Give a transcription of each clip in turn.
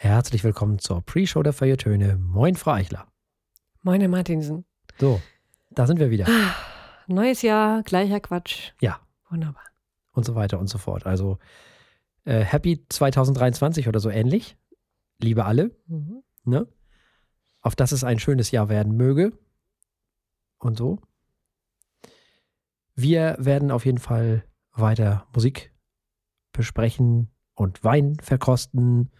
Herzlich willkommen zur Pre-Show der Feiertöne. Moin, Frau Eichler. Moin, Herr Martinsen. So, da sind wir wieder. Neues Jahr, gleicher Quatsch. Ja. Wunderbar. Und so weiter und so fort. Also, äh, Happy 2023 oder so ähnlich. Liebe alle. Mhm. Ne? Auf dass es ein schönes Jahr werden möge. Und so. Wir werden auf jeden Fall weiter Musik besprechen und Wein verkosten,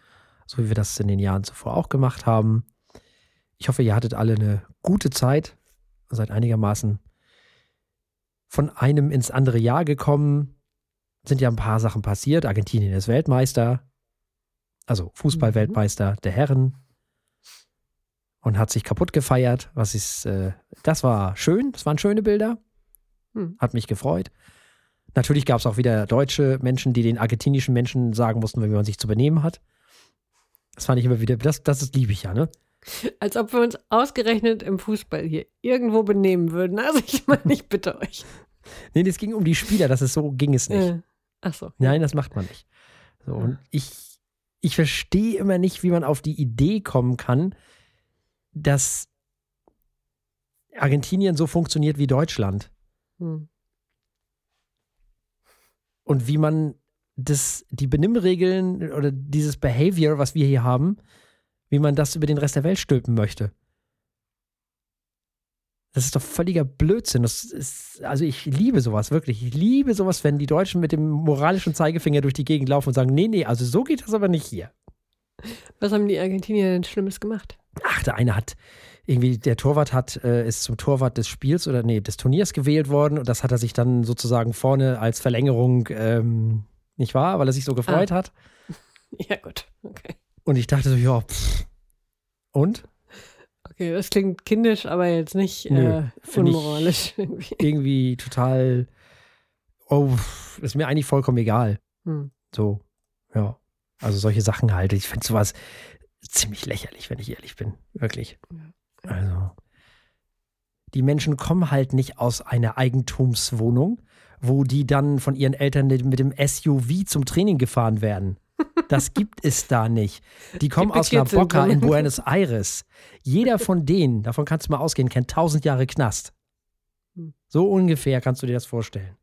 so wie wir das in den Jahren zuvor auch gemacht haben. Ich hoffe, ihr hattet alle eine gute Zeit, seid einigermaßen von einem ins andere Jahr gekommen. Sind ja ein paar Sachen passiert. Argentinien ist Weltmeister, also Fußball-Weltmeister der Herren und hat sich kaputt gefeiert. Was ist, äh, das war schön, das waren schöne Bilder. Hm. Hat mich gefreut. Natürlich gab es auch wieder deutsche Menschen, die den argentinischen Menschen sagen mussten, wie man sich zu benehmen hat. Das fand ich immer wieder, das, das ist liebe ich ja, ne? Als ob wir uns ausgerechnet im Fußball hier irgendwo benehmen würden. Also ich meine, ich bitte euch. Nee, es ging um die Spieler, das ist so, ging es nicht. Äh, ach so. Nein, das macht man nicht. So, und ich, ich verstehe immer nicht, wie man auf die Idee kommen kann, dass Argentinien so funktioniert wie Deutschland. Hm. Und wie man das, die Benimmregeln oder dieses Behavior, was wir hier haben, wie man das über den Rest der Welt stülpen möchte. Das ist doch völliger Blödsinn. Das ist, also ich liebe sowas, wirklich. Ich liebe sowas, wenn die Deutschen mit dem moralischen Zeigefinger durch die Gegend laufen und sagen, nee, nee, also so geht das aber nicht hier. Was haben die Argentinier denn Schlimmes gemacht? Ach, der eine hat irgendwie, der Torwart hat, äh, ist zum Torwart des Spiels oder nee, des Turniers gewählt worden und das hat er sich dann sozusagen vorne als Verlängerung, ähm, nicht wahr, weil er sich so gefreut hat. Ja, gut. Okay. Und ich dachte so, ja, pff. Und? Okay, das klingt kindisch, aber jetzt nicht Nö, äh, unmoralisch. irgendwie. Irgendwie total, oh, ist mir eigentlich vollkommen egal. Hm. So, ja. Also solche Sachen halt. Ich finde sowas ziemlich lächerlich, wenn ich ehrlich bin. Wirklich. Ja. Also. Die Menschen kommen halt nicht aus einer Eigentumswohnung, wo die dann von ihren Eltern mit dem SUV zum Training gefahren werden. Das gibt es da nicht. Die kommen aus La Boca in. Buenos Aires. Jeder von denen, davon kannst du mal ausgehen, kennt tausend Jahre Knast. Hm. So ungefähr kannst du dir das vorstellen.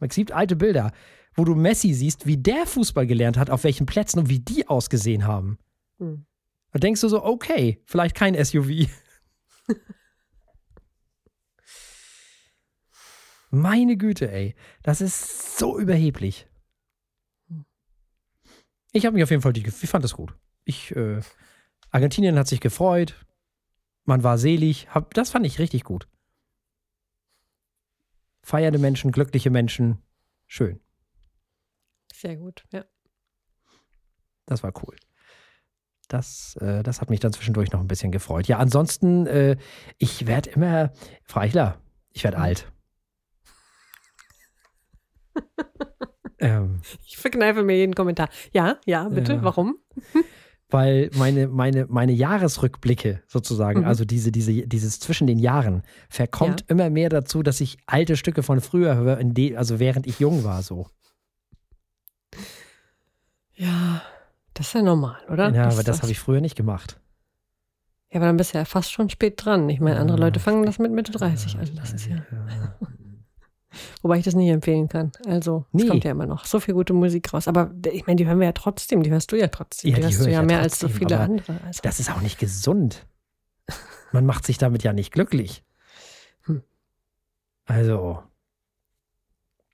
Es gibt alte Bilder, wo du Messi siehst, wie der Fußball gelernt hat, auf welchen Plätzen und wie die ausgesehen haben. Hm. Da denkst du so, okay, vielleicht kein SUV. Meine Güte, ey. Das ist so überheblich. Ich habe mich auf jeden Fall, die, ich fand das gut. Ich, äh, Argentinien hat sich gefreut. Man war selig. Hab, das fand ich richtig gut. Feiernde Menschen, glückliche Menschen. Schön. Sehr gut, ja. Das war cool. Das, äh, das hat mich dann zwischendurch noch ein bisschen gefreut. Ja, ansonsten, äh, ich werde immer, Frau Eichler, ich werde alt. ähm, Ich verkneife mir jeden Kommentar. Ja, ja, bitte. Ja. Warum? weil meine, meine, meine Jahresrückblicke sozusagen, Mhm. also diese, diese, dieses zwischen den Jahren, verkommt Ja. immer mehr dazu, dass ich alte Stücke von früher höre, also während ich jung war, so. Ja, das ist ja normal, oder? ja, aber das habe ich früher nicht gemacht. Ja, aber dann bist du ja fast schon spät dran. Ich meine, andere Ja, Leute fangen das mit Mitte 30 an. Das ist ja. Wobei ich das nicht empfehlen kann. Also, es Nee. kommt ja immer noch so viel gute Musik raus. Aber ich meine, die hören wir ja trotzdem. Die hörst du ja trotzdem. Ja, die die hörst du ja ja mehr als so trotzdem, viele andere. Also, Das ist auch nicht gesund. Man macht sich damit ja nicht glücklich. Hm. Also.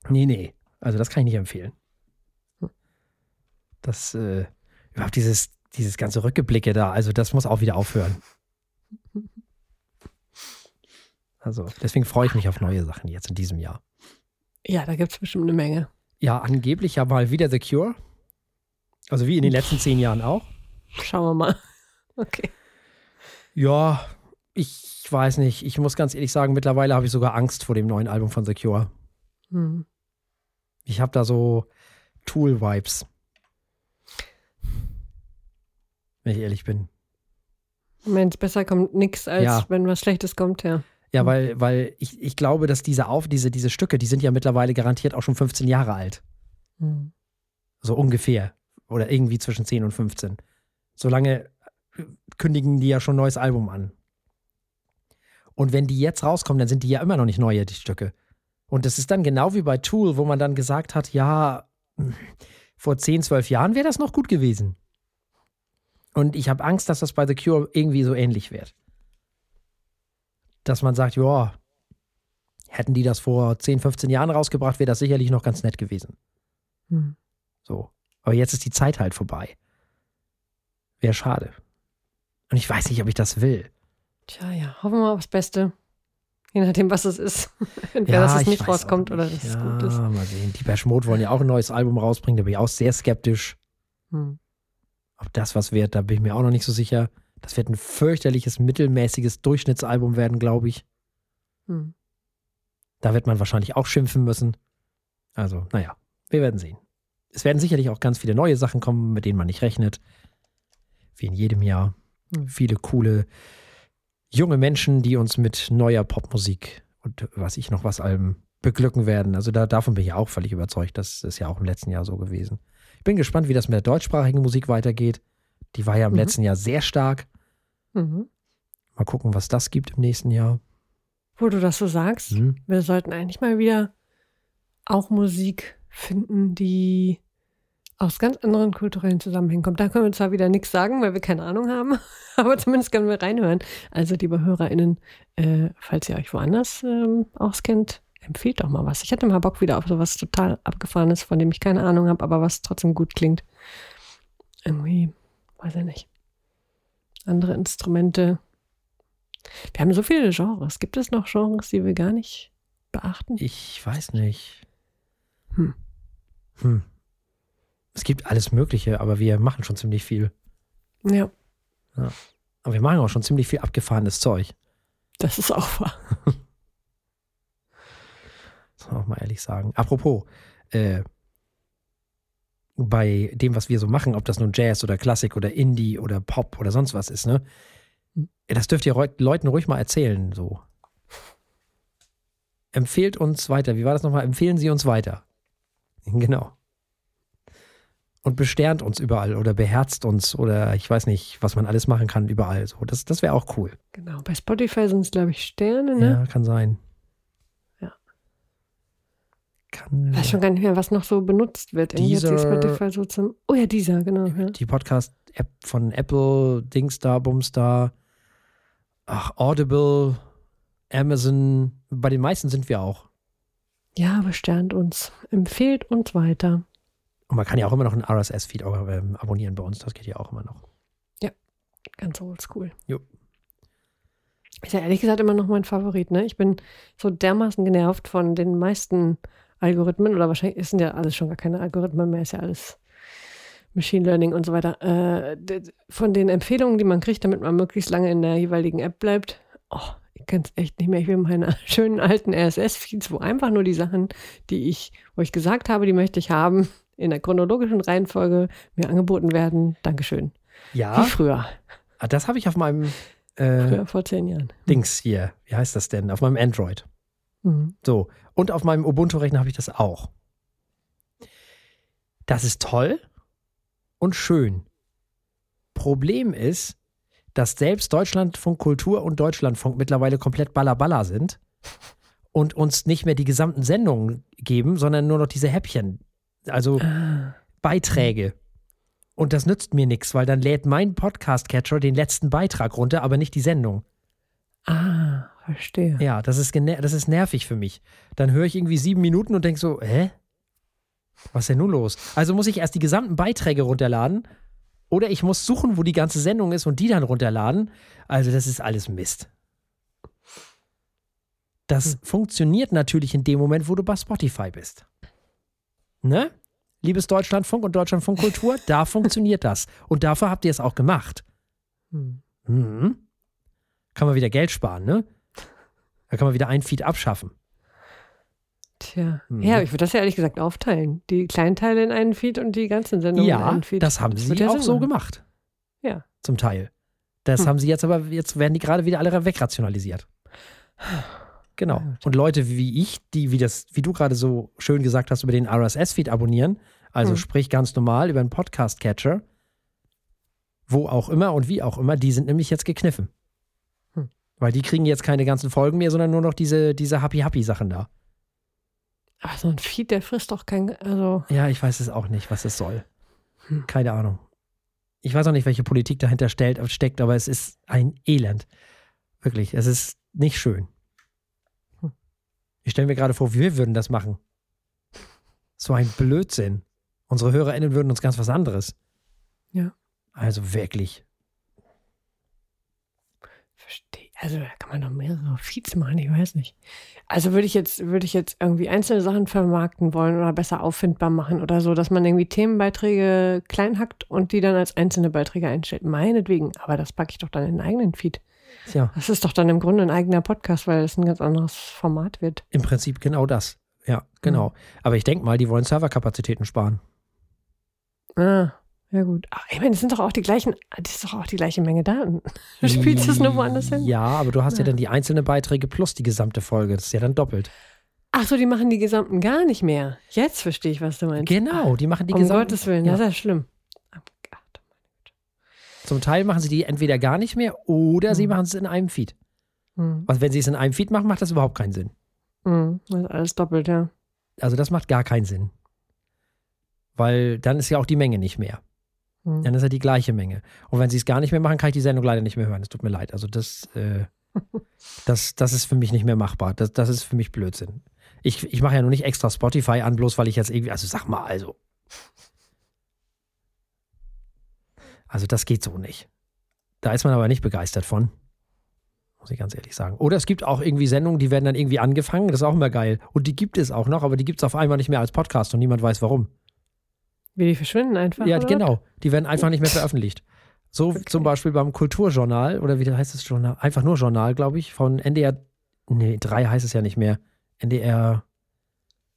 Nee, nee. Also das kann ich nicht empfehlen. Hm. Das, äh, überhaupt dieses, dieses ganze Rückgeblicke da, also das muss auch wieder aufhören. Also deswegen freue ich mich auf neue Sachen jetzt in diesem Jahr. ja, da gibt es bestimmt eine Menge. Ja, angeblich ja mal wieder The Cure. Also wie in den letzten zehn Jahren auch. Schauen wir mal. Okay. Ja, ich weiß nicht. Ich muss ganz ehrlich sagen, mittlerweile habe ich sogar Angst vor dem neuen Album von The Cure. Hm. Ich habe da so Tool-Vibes. Wenn ich ehrlich bin. Wenn es besser kommt, nix, als Ja. wenn was Schlechtes kommt, ja. Ja, Mhm. weil, weil ich, ich glaube, dass diese Auf, diese, diese Stücke, die sind ja mittlerweile garantiert auch schon 15 Jahre alt. Hm. So ungefähr. Oder irgendwie zwischen 10 und 15. Solange äh, kündigen die ja schon ein neues Album an. Und wenn die jetzt rauskommen, dann sind die ja immer noch nicht neue, die Stücke. Und das ist dann genau wie bei Tool, wo man dann gesagt hat, ja, vor 10, 12 Jahren wäre das noch gut gewesen. Und ich habe Angst, dass das bei The Cure irgendwie so ähnlich wird. Dass man sagt, ja, hätten die das vor 10, 15 Jahren rausgebracht, wäre das sicherlich noch ganz nett gewesen. Hm. So. Aber jetzt ist die Zeit halt vorbei. Wäre schade. Und ich weiß nicht, ob ich das will. Tja, ja, hoffen wir mal aufs Beste. Je nachdem, was es ist. Entweder, dass es ich nicht rauskommt oder dass nicht. es ja, gut ist. Mal sehen. Die Bash Mode wollen ja auch ein neues Album rausbringen. Da bin ich auch sehr skeptisch. Hm. Ob das was wird, da bin ich mir auch noch nicht so sicher. Das wird ein fürchterliches, mittelmäßiges Durchschnittsalbum werden, glaube ich. Hm. Da wird man wahrscheinlich auch schimpfen müssen. Also, naja, wir werden sehen. Es werden sicherlich auch ganz viele neue Sachen kommen, mit denen man nicht rechnet. Wie in jedem Jahr. Hm. Viele coole junge Menschen, die uns mit neuer Popmusik und was ich noch was Alben beglücken werden. Also da, davon bin ich auch völlig überzeugt. Das ist ja auch im letzten Jahr so gewesen. Ich bin gespannt, wie das mit der deutschsprachigen Musik weitergeht. Die war ja im Mhm. letzten Jahr sehr stark. Mhm. Mal gucken, was das gibt im nächsten Jahr. Wo du das so sagst, Hm. wir sollten eigentlich mal wieder auch Musik finden, die aus ganz anderen kulturellen Zusammenhängen kommt. Da können wir zwar wieder nichts sagen, weil wir keine Ahnung haben, aber zumindest können wir reinhören. Also, liebe HörerInnen, äh, falls ihr euch woanders ähm, auskennt, empfehlt doch mal was. Ich hätte mal Bock wieder auf sowas total Abgefahrenes, von dem ich keine Ahnung habe, aber was trotzdem gut klingt. Irgendwie, weiß ich nicht. Andere Instrumente. Wir haben so viele Genres. Gibt es noch Genres, die wir gar nicht beachten? Ich weiß nicht. Hm. Hm. Es gibt alles Mögliche, aber wir machen schon ziemlich viel. Ja, Aber wir machen auch schon ziemlich viel abgefahrenes Zeug. das ist auch wahr. Muss man auch mal ehrlich sagen. Apropos, äh, bei dem, was wir so machen, ob das nun Jazz oder Klassik oder Indie oder Pop oder sonst was ist, ne? Das dürft ihr Leuten ruhig mal erzählen, so. Empfehlt uns weiter. Wie war das nochmal? Empfehlen Sie uns weiter. Genau. Und besternt uns überall oder beherzt uns oder ich weiß nicht, was man alles machen kann überall. So, das, das wäre auch cool. Genau. Bei Spotify sind es, glaube ich, Sterne, ne? Ja, kann sein. Ja. Kann. Ich weiß schon gar nicht mehr, was noch so benutzt wird. Dieser- Spotify so zum. Oh ja, dieser, genau. Ja. die Podcast-App von Apple, Dingsda, Bumsda, ach, Audible, Amazon. Bei den meisten sind wir auch. ja, besternt uns. Empfehlt uns weiter. Und man kann ja auch immer noch einen RSS-Feed ähm, abonnieren bei uns. Das geht ja auch immer noch. Ganz oldschool. Jo. Ist ja ehrlich gesagt immer noch mein Favorit, ne? Ich bin so dermaßen genervt von den meisten Algorithmen oder wahrscheinlich sind ja alles schon gar keine Algorithmen mehr, ist ja alles Machine Learning und so weiter. Äh, von den Empfehlungen, die man kriegt, damit man möglichst lange in der jeweiligen App bleibt. Oh, ich kann es echt nicht mehr. Ich will meine schönen alten RSS-Feeds, wo einfach nur die Sachen, die ich, wo ich gesagt habe, die möchte ich haben, in der chronologischen Reihenfolge mir angeboten werden. Dankeschön. Ja, Wie früher. ah, das habe ich auf meinem äh, Früher vor zehn Jahren. Dings hier. Wie heißt das denn? Auf meinem Android. Mhm. So. Und auf meinem Ubuntu-Rechner habe ich das auch. Das ist toll und schön. Problem ist, dass selbst Deutschlandfunk Kultur und Deutschlandfunk mittlerweile komplett ballerballer sind und uns nicht mehr die gesamten Sendungen geben, sondern nur noch diese Häppchen. Also Ah. Beiträge. Und das nützt mir nichts, weil dann lädt mein Podcast-Catcher den letzten Beitrag runter, aber nicht die Sendung. Ah, verstehe. Ja, das ist, das ist nervig für mich. Dann höre ich irgendwie sieben Minuten und denke so, hä? Was ist denn nun los? Also muss ich erst die gesamten Beiträge runterladen oder ich muss suchen, wo die ganze Sendung ist und die dann runterladen. Also das ist alles Mist. Das Hm. funktioniert natürlich in dem Moment, wo du bei Spotify bist. Ne? Liebes Deutschlandfunk und Deutschlandfunk Kultur, da funktioniert das. Und dafür habt ihr es auch gemacht. Hm. Mhm. Kann man wieder Geld sparen, ne? Da kann man wieder ein Feed abschaffen. Tja. Mhm. Ja, ich würde das ja ehrlich gesagt aufteilen. Die kleinen Teile in einen Feed und die ganzen Sendungen in Ja, einen Feed. das haben Das sie ja auch Sinn so machen. gemacht. Ja. Zum Teil. Das Hm. haben sie jetzt aber, jetzt werden die gerade wieder alle wegrationalisiert. Genau. Ja. Und Leute wie ich, die, wie das, wie du gerade so schön gesagt hast, über den RSS-Feed abonnieren, Also Hm. sprich ganz normal über einen Podcast-Catcher, wo auch immer und wie auch immer, die sind nämlich jetzt gekniffen. Weil die kriegen jetzt keine ganzen Folgen mehr, sondern nur noch diese, diese Happy-Happy-Sachen da. Aber so ein Feed, der frisst doch kein, also, Ja, ich weiß es auch nicht, was es soll. Hm. Keine Ahnung. Ich weiß auch nicht, welche Politik dahinter stellt, steckt, aber es ist ein Elend. Wirklich, es ist nicht schön. Hm. Ich stelle mir gerade vor, wir würden das machen. So ein Blödsinn. Unsere HörerInnen würden uns ganz was anderes. Ja. Also wirklich. verstehe. Also, da kann man doch mehrere Feeds machen, ich weiß nicht. Also, würde ich jetzt, würde ich jetzt irgendwie einzelne Sachen vermarkten wollen oder besser auffindbar machen oder so, dass man irgendwie Themenbeiträge klein hackt und die dann als einzelne Beiträge einstellt. Meinetwegen. Aber das packe ich doch dann in den eigenen Feed. Tja, Das ist doch dann im Grunde ein eigener Podcast, weil es ein ganz anderes Format wird. im Prinzip genau das. Ja, genau. Aber ich denke mal, die wollen Serverkapazitäten sparen. Ah, ja gut. Ach, ich meine, es sind doch auch die gleichen, das ist doch auch die gleiche Menge Daten. Du spielst es nur woanders hin. Ja, aber du hast ja Ja. dann die einzelnen Beiträge plus die gesamte Folge. Das ist ja dann doppelt. Ach so, die machen die gesamten gar nicht mehr. Jetzt verstehe ich, was du meinst. Genau, die machen die um gesamten. Gottes Willen, Ja. das ist ja schlimm. Ach, Zum Teil machen sie die entweder gar nicht mehr oder sie Mhm. machen es in einem Feed. Hm. Also wenn sie es in einem Feed machen, macht das überhaupt keinen Sinn. Hm. Das ist alles doppelt, ja. Also das macht gar keinen Sinn. Weil dann ist ja auch die Menge nicht mehr. Hm. Dann ist ja die gleiche Menge. Und wenn sie es gar nicht mehr machen, kann ich die Sendung leider nicht mehr hören. Es tut mir leid. Also das, äh, das, das ist für mich nicht mehr machbar. Das, das ist für mich Blödsinn. Ich, ich mache ja nur nicht extra Spotify an, bloß weil ich jetzt irgendwie, also sag mal, also. Also das geht so nicht. Da ist man aber nicht begeistert von. Muss ich ganz ehrlich sagen. Oder es gibt auch irgendwie Sendungen, die werden dann irgendwie angefangen. Das ist auch immer geil. Und die gibt es auch noch, aber die gibt es auf einmal nicht mehr als Podcast und niemand weiß warum. Wie die verschwinden einfach. Ja, oder? genau. Die werden einfach nicht mehr veröffentlicht. So Okay. zum Beispiel beim Kulturjournal, oder wie heißt das Journal? Einfach nur Journal, glaube ich, von NDR, nee, 3 heißt es ja nicht mehr. NDR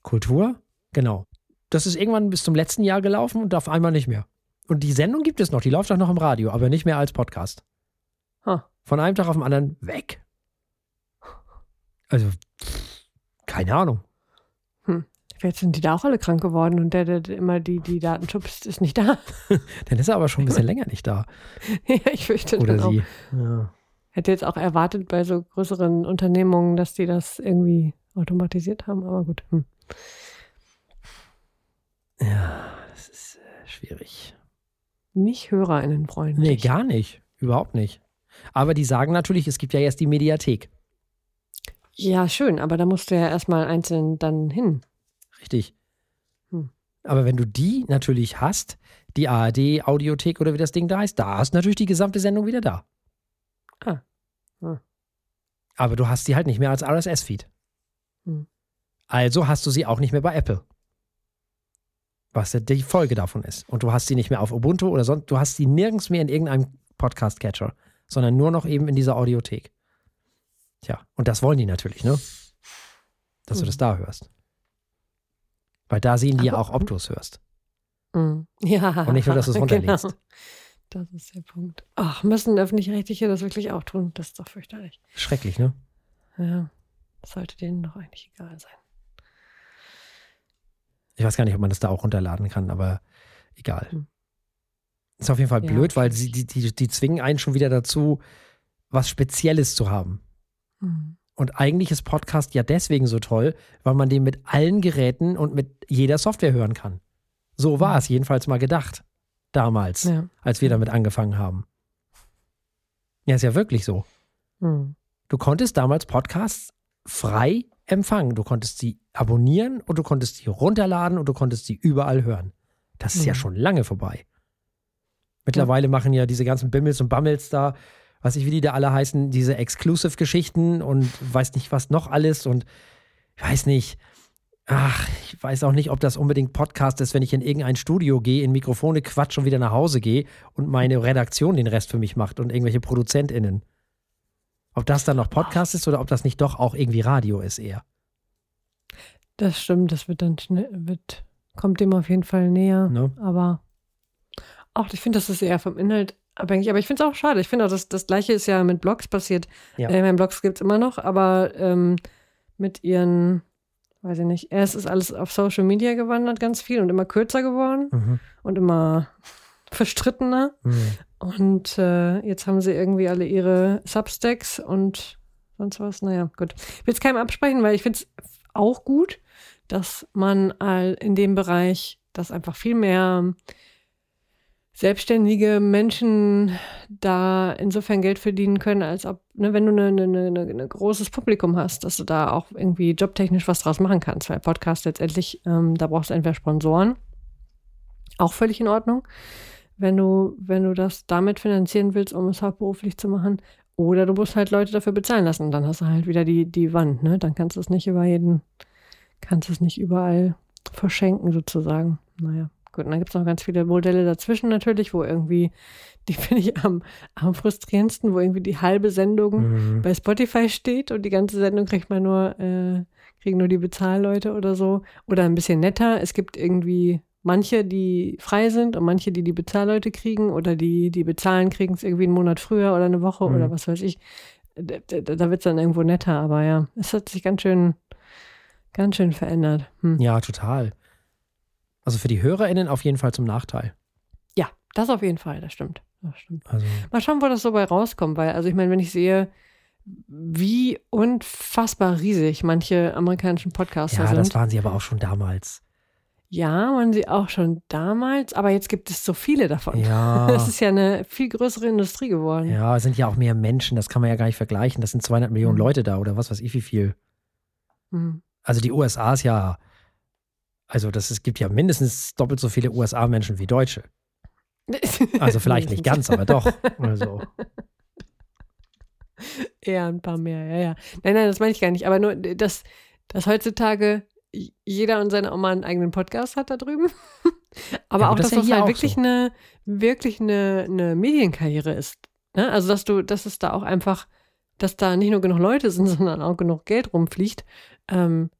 Kultur? Genau. Das ist irgendwann bis zum letzten Jahr gelaufen und auf einmal nicht mehr. Und die Sendung gibt es noch, die läuft auch noch im Radio, aber nicht mehr als Podcast. Ha. Von einem Tag auf den anderen weg. Also, keine Ahnung. Vielleicht sind die da auch alle krank geworden und der, der immer die, die Daten schubst, ist nicht da. Dann ist er aber schon ein bisschen länger nicht da. ja, ich fürchte Oder dann auch. sie. Ja. Hätte jetzt auch erwartet bei so größeren Unternehmungen, dass die das irgendwie automatisiert haben, aber gut. Hm. ja, das ist äh, schwierig. Nicht HörerInnenfreundlich. Nee, gar nicht. Überhaupt nicht. Aber die sagen natürlich, es gibt ja jetzt die Mediathek. Ja, schön, aber da musst du ja erstmal einzeln dann hin. Richtig. Hm. Aber wenn du die natürlich hast, die ARD-Audiothek oder wie das Ding da heißt, da hast du natürlich die gesamte Sendung wieder da. Ah. Ah. Aber du hast sie halt nicht mehr als RSS-Feed. Hm. Also hast du sie auch nicht mehr bei Apple. Was ja die Folge davon ist. Und du hast sie nicht mehr auf Ubuntu oder sonst, du hast sie nirgends mehr in irgendeinem Podcast-Catcher, sondern nur noch eben in dieser Audiothek. Tja, und das wollen die natürlich, ne? Dass du Hm. das da hörst. Weil da sehen die ja auch, ob du es hörst. Hm. Ja. Und nicht nur, dass du es runterlädst. Genau. Das ist der Punkt. Ach, müssen Öffentlich-Rechtliche das wirklich auch tun? Das ist doch fürchterlich. Schrecklich, ne? Ja, das sollte denen doch eigentlich egal sein. Ich weiß gar nicht, ob man das da auch runterladen kann, aber egal. Hm. Ist auf jeden Fall Ja, blöd, weil sie, die, die, die zwingen einen schon wieder dazu, was Spezielles zu haben. Hm. Und eigentlich ist Podcast ja deswegen so toll, weil man den mit allen Geräten und mit jeder Software hören kann. So war Mhm. es jedenfalls mal gedacht. Damals, Ja. als wir damit angefangen haben. Ja, ist ja wirklich so. Hm. Du konntest damals Podcasts frei empfangen. Du konntest sie abonnieren und du konntest sie runterladen und du konntest sie überall hören. Das ist ja Mhm. schon lange vorbei. Mittlerweile machen ja diese ganzen Bimmels und Bammels da, weiß ich, wie die da alle heißen, diese Exclusive-Geschichten und weiß nicht was noch alles und weiß nicht. Ach, ich weiß auch nicht, ob das unbedingt Podcast ist, wenn ich in irgendein Studio gehe, in Mikrofone quatsch und wieder nach Hause gehe und meine Redaktion den Rest für mich macht und irgendwelche ProduzentInnen. Ob das dann noch Podcast ist oder ob das nicht doch auch irgendwie Radio ist eher. Das stimmt, das wird dann schnell, wird, kommt dem auf jeden Fall näher. Ne? Aber auch, ich finde, das ist eher vom Inhalt abhängig. Aber ich finde es auch schade. Ich finde auch, dass das Gleiche ist ja mit Blogs passiert. Ja. Äh, meine Blogs gibt es immer noch, aber ähm, mit ihren weiß ich nicht. Erst ist alles auf Social Media gewandert, ganz viel und immer kürzer geworden Mhm. und immer verstrittener. Mhm. Und äh, jetzt haben sie irgendwie alle ihre Substacks und sonst was. Naja, gut. Ich will es keinem absprechen, weil ich finde es auch gut, dass man all in dem Bereich, dass einfach viel mehr selbstständige Menschen da insofern Geld verdienen können, als ob, ne, wenn du ein ne, ne, ne, großes Publikum hast, dass du da auch irgendwie jobtechnisch was draus machen kannst. Weil Podcast letztendlich, ähm, da brauchst du entweder Sponsoren, auch völlig in Ordnung, wenn du, wenn du das damit finanzieren willst, um es hauptberuflich zu machen. Oder du musst halt Leute dafür bezahlen lassen. Dann hast du halt wieder die, die Wand, ne? Dann kannst du es nicht über jeden, kannst es nicht überall verschenken, sozusagen. Naja. Gut, und dann gibt es noch ganz viele Modelle dazwischen natürlich, wo irgendwie, die finde ich am, am frustrierendsten, wo irgendwie die halbe Sendung Mhm. bei Spotify steht und die ganze Sendung kriegt man nur, äh, kriegen nur die Bezahlleute oder so. Oder ein bisschen netter. Es gibt irgendwie manche, die frei sind und manche, die die Bezahlleute kriegen oder die, die bezahlen, kriegen es irgendwie einen Monat früher oder eine Woche Mhm. oder was weiß ich. Da, da, da wird es dann irgendwo netter, aber ja, es hat sich ganz schön, ganz schön verändert. Hm. Ja, total. Also für die HörerInnen auf jeden Fall zum Nachteil. Ja, das auf jeden Fall, das stimmt. Das stimmt. Also, Mal schauen, wo das so bei rauskommt, weil, also ich meine, wenn ich sehe, wie unfassbar riesig manche amerikanischen Podcaster ja, sind. das waren sie aber auch schon damals. Ja, waren sie auch schon damals, aber jetzt gibt es so viele davon. Ja. Es ist ja eine viel größere Industrie geworden. Ja, es sind ja auch mehr Menschen, das kann man ja gar nicht vergleichen. Das sind 200 Millionen Mhm. Leute da oder was weiß ich wie viel. Hm. Also die USA ist ja, also das, es gibt ja mindestens doppelt so viele USA-Menschen wie Deutsche. Also vielleicht nicht ganz, aber doch. Also, Eher ein paar mehr, ja, ja. Nein, nein, das meine ich gar nicht. Aber nur, dass, dass heutzutage jeder und seine Oma einen eigenen Podcast hat da drüben. Aber Ja, auch, das dass ja das hier halt wirklich so. eine, wirklich eine, eine Medienkarriere ist. Ne? Also, dass du, dass es da auch einfach, dass da nicht nur genug Leute sind, sondern auch genug Geld rumfliegt, ähm, äh,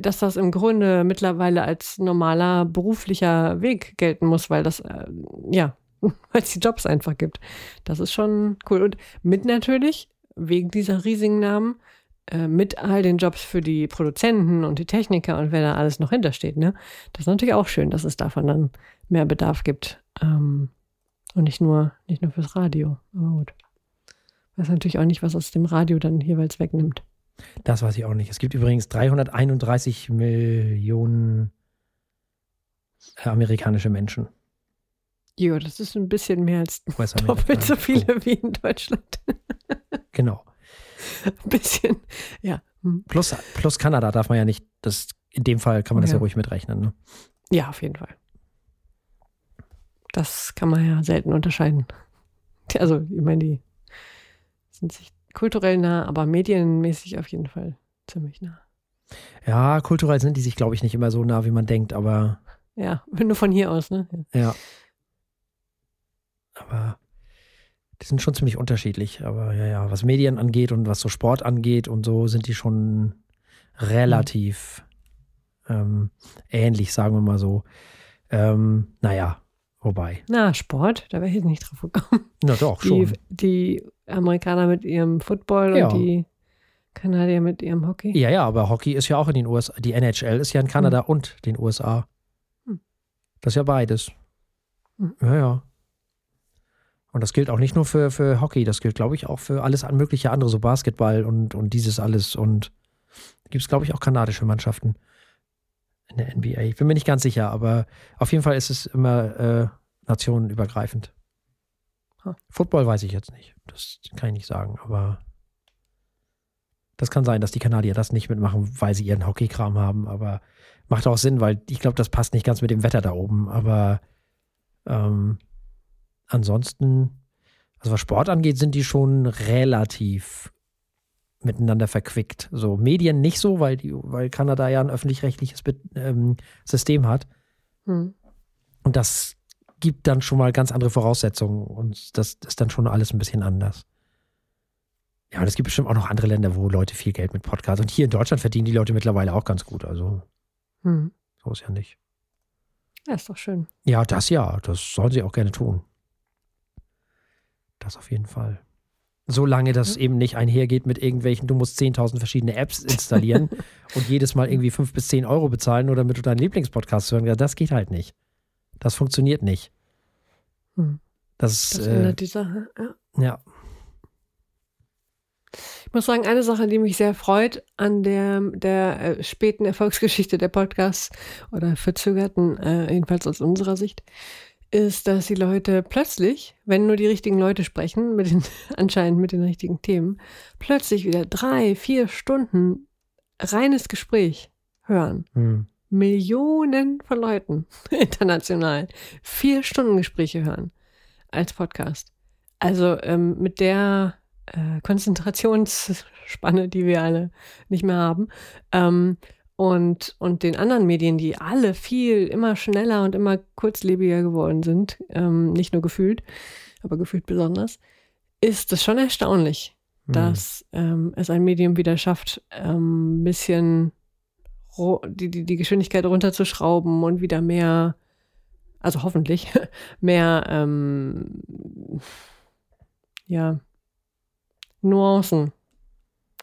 dass das im Grunde mittlerweile als normaler beruflicher Weg gelten muss, weil das, äh, ja, weil es die Jobs einfach gibt. Das ist schon cool. Und mit natürlich, wegen dieser riesigen Namen, äh, mit all den Jobs für die Produzenten und die Techniker und wer da alles noch hintersteht, ne? Das ist natürlich auch schön, dass es davon dann mehr Bedarf gibt. Ähm, und nicht nur, nicht nur fürs Radio. Aber gut. Weiß natürlich auch nicht, was aus dem Radio dann jeweils wegnimmt. Das weiß ich auch nicht. Es gibt übrigens 331 Millionen äh, amerikanische Menschen. Jo, das ist ein bisschen mehr als doppelt so viele wie in Deutschland. genau. ein bisschen, ja. Hm. Plus, plus Kanada darf man ja nicht, das, in dem Fall kann man das ja, Ja. ruhig mitrechnen. Ne? Ja, auf jeden Fall. Das kann man ja selten unterscheiden. Also, ich meine, die sind sich kulturell nah, aber medienmäßig auf jeden Fall ziemlich nah. Ja, kulturell sind die sich, glaube ich, nicht immer so nah, wie man denkt, aber Ja, nur von hier aus, ne? Ja. Aber die sind schon ziemlich unterschiedlich. Aber ja, ja, was Medien angeht und was so Sport angeht und so, sind die schon relativ ähm, ähnlich, sagen wir mal so. Ähm, naja, wobei. Na, Sport, da wäre ich jetzt nicht drauf gekommen. Na doch, Die, schon. die Amerikaner mit ihrem Football Ja. und die Kanadier mit ihrem Hockey. Ja, ja, aber Hockey ist ja auch in den USA. Die NHL ist ja in Kanada und den USA. Hm. Das ist ja beides. Hm. Ja, ja. Und das gilt auch nicht nur für, für Hockey, das gilt, glaube ich, auch für alles mögliche andere, so Basketball und, und dieses alles. Und gibt es, glaube ich, auch kanadische Mannschaften in der NBA. Ich bin mir nicht ganz sicher, aber auf jeden Fall ist es immer äh, nationenübergreifend. Huh. Football weiß ich jetzt nicht. Das kann ich nicht sagen, aber das kann sein, dass die Kanadier das nicht mitmachen, weil sie ihren Hockeykram haben, aber macht auch Sinn, weil ich glaube, das passt nicht ganz mit dem Wetter da oben, aber ähm, ansonsten, also was Sport angeht, sind die schon relativ miteinander verquickt. So Medien nicht so, weil die, weil Kanada ja ein öffentlich-rechtliches ähm, System hat. Hm. Und das gibt dann schon mal ganz andere Voraussetzungen und das ist dann schon alles ein bisschen anders. Ja, und es gibt bestimmt auch noch andere Länder, wo Leute viel Geld mit Podcasts. Und hier in Deutschland verdienen die Leute mittlerweile auch ganz gut. Also Hm. so ist ja nicht. Ja, ist doch schön. Ja, das ja. Das sollen sie auch gerne tun. Das auf jeden Fall. Solange das eben nicht einhergeht mit irgendwelchen, du musst 10.000 verschiedene Apps installieren und jedes Mal irgendwie 5 bis 10 Euro bezahlen, nur damit du deinen Lieblingspodcast hören kannst. Das geht halt nicht. Das funktioniert nicht. Hm. Das, Das äh, ändert die Sache. Ja. ja. Ich muss sagen, eine Sache, die mich sehr freut an der, der äh, späten Erfolgsgeschichte der Podcasts oder verzögerten, äh, jedenfalls aus unserer Sicht, ist, dass die Leute plötzlich, wenn nur die richtigen Leute sprechen, mit den, anscheinend mit den richtigen Themen, plötzlich wieder drei, vier Stunden reines Gespräch hören. Hm. Millionen von Leuten international vier Stunden Gespräche hören als Podcast. Also ähm, mit der äh, Konzentrationsspanne, die wir alle nicht mehr haben. Ähm, und, und den anderen Medien, die alle viel immer schneller und immer kurzlebiger geworden sind, ähm, nicht nur gefühlt, aber gefühlt besonders, ist das schon erstaunlich, Hm. dass ähm, es ein Medium wieder schafft, ähm, ein bisschen ro- die, die, die Geschwindigkeit runterzuschrauben und wieder mehr, also hoffentlich, mehr, ähm, ja, Nuancen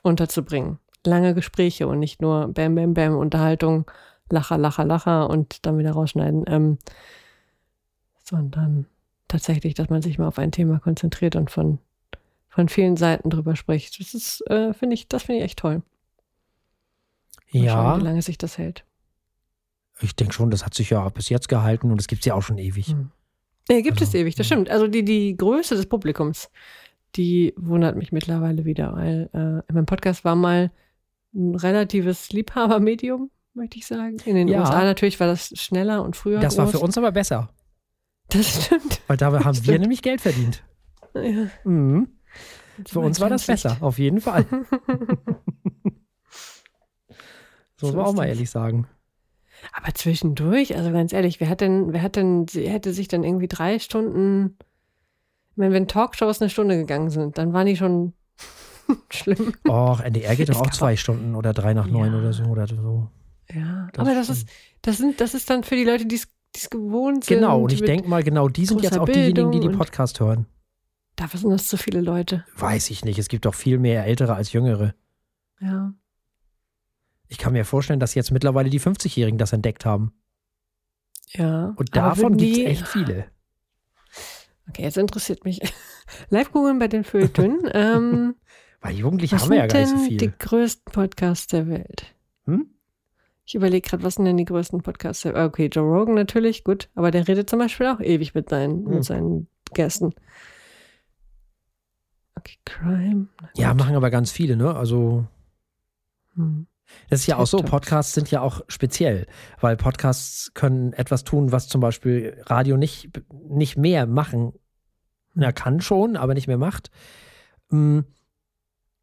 unterzubringen. Lange Gespräche und nicht nur Bam, Bam, Bam, Unterhaltung, Lacher, Lacher, Lacher und dann wieder rausschneiden, ähm, sondern tatsächlich, dass man sich mal auf ein Thema konzentriert und von, von vielen Seiten drüber spricht. Das ist, äh, finde ich, das finde ich echt toll. Mal Ja, Schauen, wie lange sich das hält. ich denke schon, das hat sich ja bis jetzt gehalten und es gibt es ja auch schon ewig. Hm. Nee, gibt es Also, ewig, das ja. stimmt. Also die, die Größe des Publikums, die wundert mich mittlerweile wieder, weil äh, in meinem Podcast war mal ein relatives Liebhabermedium, möchte ich sagen. In den Ja. USA natürlich war das schneller und früher. Das war groß. für uns aber besser, Das stimmt. weil da haben wir nämlich Geld verdient. Ja, Mhm. das Für uns war das besser, auf jeden Fall. So muss man auch mal ehrlich sagen. Aber zwischendurch, also ganz ehrlich, wer hat denn, wer hat denn, sie hätte sich dann irgendwie drei Stunden, ich meine, wenn Talkshows eine Stunde gegangen sind, dann waren die schon schlimm. Och, NDR geht doch auch zwei Stunden oder drei nach neun Ja. oder so oder so. Ja, Das aber das ist, das sind, das ist dann für die Leute, die es gewohnt sind. Genau, und ich denke mal, genau die sind jetzt auch diejenigen, die die Podcast hören. Dafür sind das zu viele Leute. Weiß ich nicht. Es gibt doch viel mehr Ältere als Jüngere. Ja. Ich kann mir vorstellen, dass jetzt mittlerweile die 50-Jährigen das entdeckt haben. Ja. Und davon gibt es echt viele. Okay, jetzt interessiert mich. Live googeln bei den Feuilletönen. ähm, Weil Jugendliche haben wir ja gar nicht so denn viel. die größten Podcasts der Welt? Hm? Ich überlege gerade, was sind denn die größten Podcasts der Welt? Okay, Joe Rogan natürlich, gut. Aber der redet zum Beispiel auch ewig mit seinen, Hm. mit seinen Gästen. Okay, Crime. Ja, machen aber ganz viele, ne? Also, Hm. Das ist ja auch so. Podcasts sind ja auch speziell, weil Podcasts können etwas tun, was zum Beispiel Radio nicht, nicht mehr machen. Na, kann schon, aber nicht mehr macht. Mm,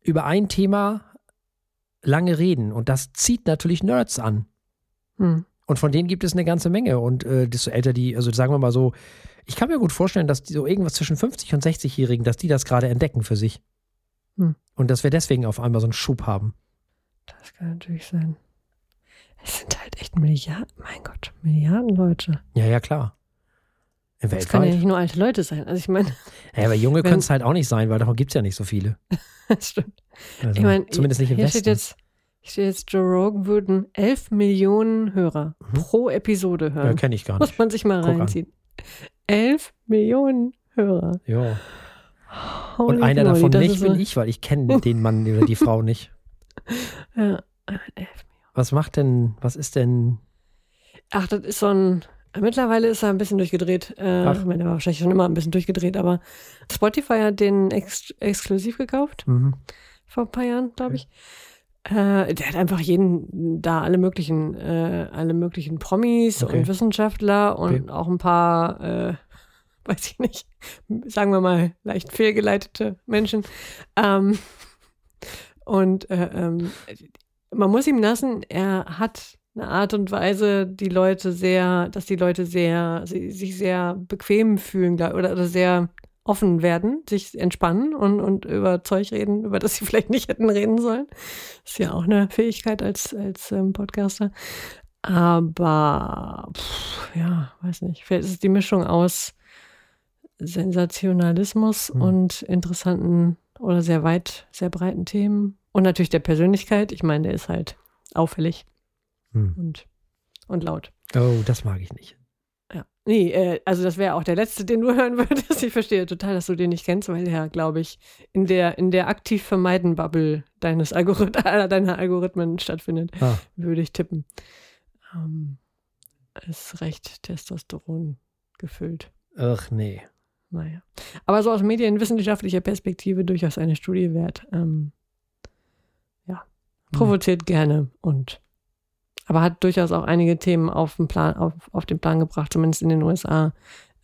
Über ein Thema lange reden und das zieht natürlich Nerds an. Hm. Und von denen gibt es eine ganze Menge. Und äh, desto älter die, also sagen wir mal so, ich kann mir gut vorstellen, dass die so irgendwas zwischen 50 und 60-Jährigen, dass die das gerade entdecken für sich. Hm. Und dass wir deswegen auf einmal so einen Schub haben. Das kann natürlich sein. Es sind halt echt Milliarden, mein Gott, Milliarden Leute. Ja, ja, klar. Das Weltweit. können ja nicht nur alte Leute sein. Also ich meine, Ja, aber Junge können es halt auch nicht sein, weil davon gibt es ja nicht so viele. das stimmt. Also, Ich meine, zumindest nicht im hier Westen. steht jetzt, hier steht jetzt, Joe Rogan würden 11 Millionen Hörer Mhm. pro Episode ja, hören. kenne ich gar Muss nicht. man sich mal Guck an. reinziehen. 11 Millionen Hörer. Ja. Und einer davon nicht bin so- ich, weil ich kenne den Mann oder die Frau nicht. Ja, 11 Was macht denn, was ist denn, Ach, das ist so ein. Mittlerweile ist er ein bisschen durchgedreht. Äh, Ach. ich meine, er war wahrscheinlich schon immer ein bisschen durchgedreht, aber Spotify hat den ex exklusiv gekauft mhm. vor ein paar Jahren, glaube ich. Äh, der hat einfach jeden da alle möglichen, äh, alle möglichen Promis Okay. und Wissenschaftler und Okay. auch ein paar, äh, weiß ich nicht, sagen wir mal leicht fehlgeleitete Menschen. Ähm, und äh, ähm, man muss ihm lassen, er hat eine Art und Weise, die Leute sehr, dass die Leute sehr, sie, sich sehr bequem fühlen oder, oder sehr offen werden, sich entspannen und, und über Zeug reden, über das sie vielleicht nicht hätten reden sollen. Ist ja auch eine Fähigkeit als, als ähm, Podcaster. Aber pff, ja, weiß nicht. Vielleicht ist es die Mischung aus Sensationalismus Hm. und interessanten oder sehr weit, sehr breiten Themen. Und natürlich der Persönlichkeit. Ich meine, der ist halt auffällig Hm. und, und laut. Oh, das mag ich nicht. Ja. Nee, äh, also das wäre auch der letzte, den du hören würdest. Ich verstehe total, dass du den nicht kennst, weil der, glaube ich, in der, in der aktiv vermeiden Bubble deines Algorith deiner Algorithmen stattfindet, Ah, würde ich tippen. Ähm, ist recht Testosteron gefüllt. ach nee. Naja. Aber so aus medienwissenschaftlicher Perspektive durchaus eine Studie wert. Ähm, ja. Provoziert gerne und aber hat durchaus auch einige Themen auf den Plan, auf, auf den Plan gebracht, zumindest in den USA,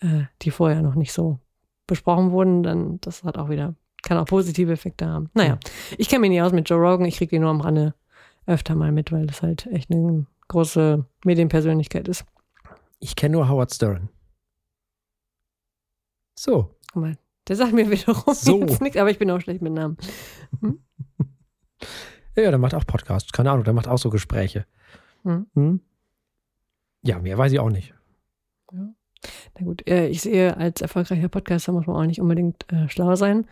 äh, die vorher noch nicht so besprochen wurden. Dann, das hat auch wieder, kann auch positive Effekte haben. Naja, ich kenne mich nicht aus mit Joe Rogan, ich kriege den nur am Rande öfter mal mit, weil das halt echt eine große Medienpersönlichkeit ist. Ich kenne nur Howard Stern. So. Guck mal, der sagt mir wiederum So. nichts, aber ich bin auch schlecht mit Namen. Ja, der macht auch Podcasts. Keine Ahnung, der macht auch so Gespräche. Hm. Hm? Ja, mehr weiß ich auch nicht. Na gut, äh, ich sehe, als erfolgreicher Podcaster muss man auch nicht unbedingt äh, schlau sein.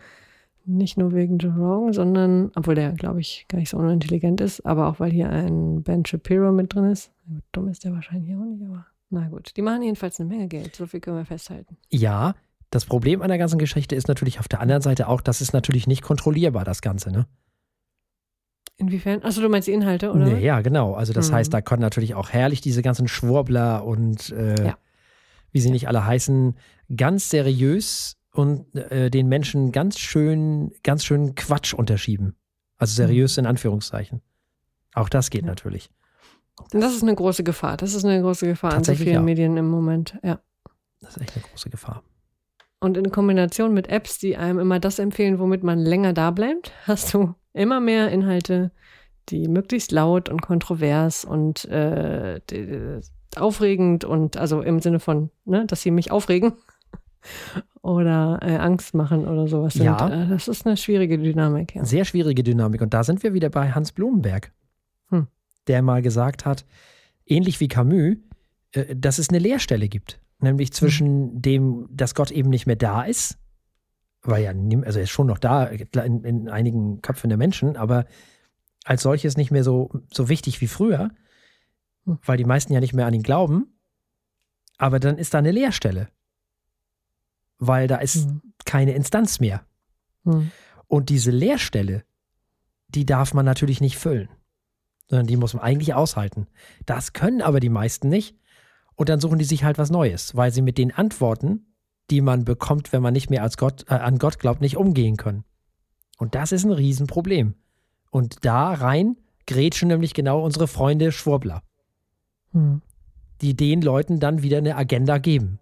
Nicht nur wegen Joe Rogan, sondern, obwohl der, glaube ich, gar nicht so unintelligent ist, aber auch weil hier ein Ben Shapiro mit drin ist. Dumm ist der wahrscheinlich auch nicht, aber na gut. Die machen jedenfalls eine Menge Geld, so viel können wir festhalten. Ja, das Problem an der ganzen Geschichte ist natürlich auf der anderen Seite auch, das ist natürlich nicht kontrollierbar, das Ganze, ne? Inwiefern? Achso, du meinst die Inhalte, oder? Nee, ja, genau. Also das Mhm. heißt, da können natürlich auch herrlich diese ganzen Schwurbler und äh, Ja. wie sie nicht alle heißen, ganz seriös und äh, den Menschen ganz schön, ganz schön Quatsch unterschieben. Also seriös in Anführungszeichen. Auch das geht Mhm. Ja. natürlich. Das ist eine große Gefahr. Das ist eine große Gefahr an so vielen ja. Medien im Moment, ja. Das ist echt eine große Gefahr. Und in Kombination mit Apps, die einem immer das empfehlen, womit man länger da bleibt, hast du immer mehr Inhalte, die möglichst laut und kontrovers und äh, die- aufregend und also im Sinne von, ne, dass sie mich aufregen oder äh, Angst machen oder sowas sind. Ja. Äh, das ist eine schwierige Dynamik, ja. Sehr schwierige Dynamik. Und da sind wir wieder bei Hans Blumenberg, Hm. der mal gesagt hat, ähnlich wie Camus, äh, dass es eine Leerstelle gibt. Nämlich zwischen dem, dass Gott eben nicht mehr da ist, weil ja, also er ist schon noch da in, in einigen Köpfen der Menschen, aber als solches nicht mehr so, so wichtig wie früher, Hm. weil die meisten ja nicht mehr an ihn glauben. Aber dann ist da eine Leerstelle. Weil da ist Mhm. keine Instanz mehr. Hm. Und diese Leerstelle, die darf man natürlich nicht füllen, sondern die muss man eigentlich aushalten. Das können aber die meisten nicht. Und dann suchen die sich halt was Neues, weil sie mit den Antworten, die man bekommt, wenn man nicht mehr als Gott, äh, an Gott glaubt, nicht umgehen können. Und das ist ein Riesenproblem. Und da rein grätschen nämlich genau unsere Freunde Schwurbler, Hm. die den Leuten dann wieder eine Agenda geben.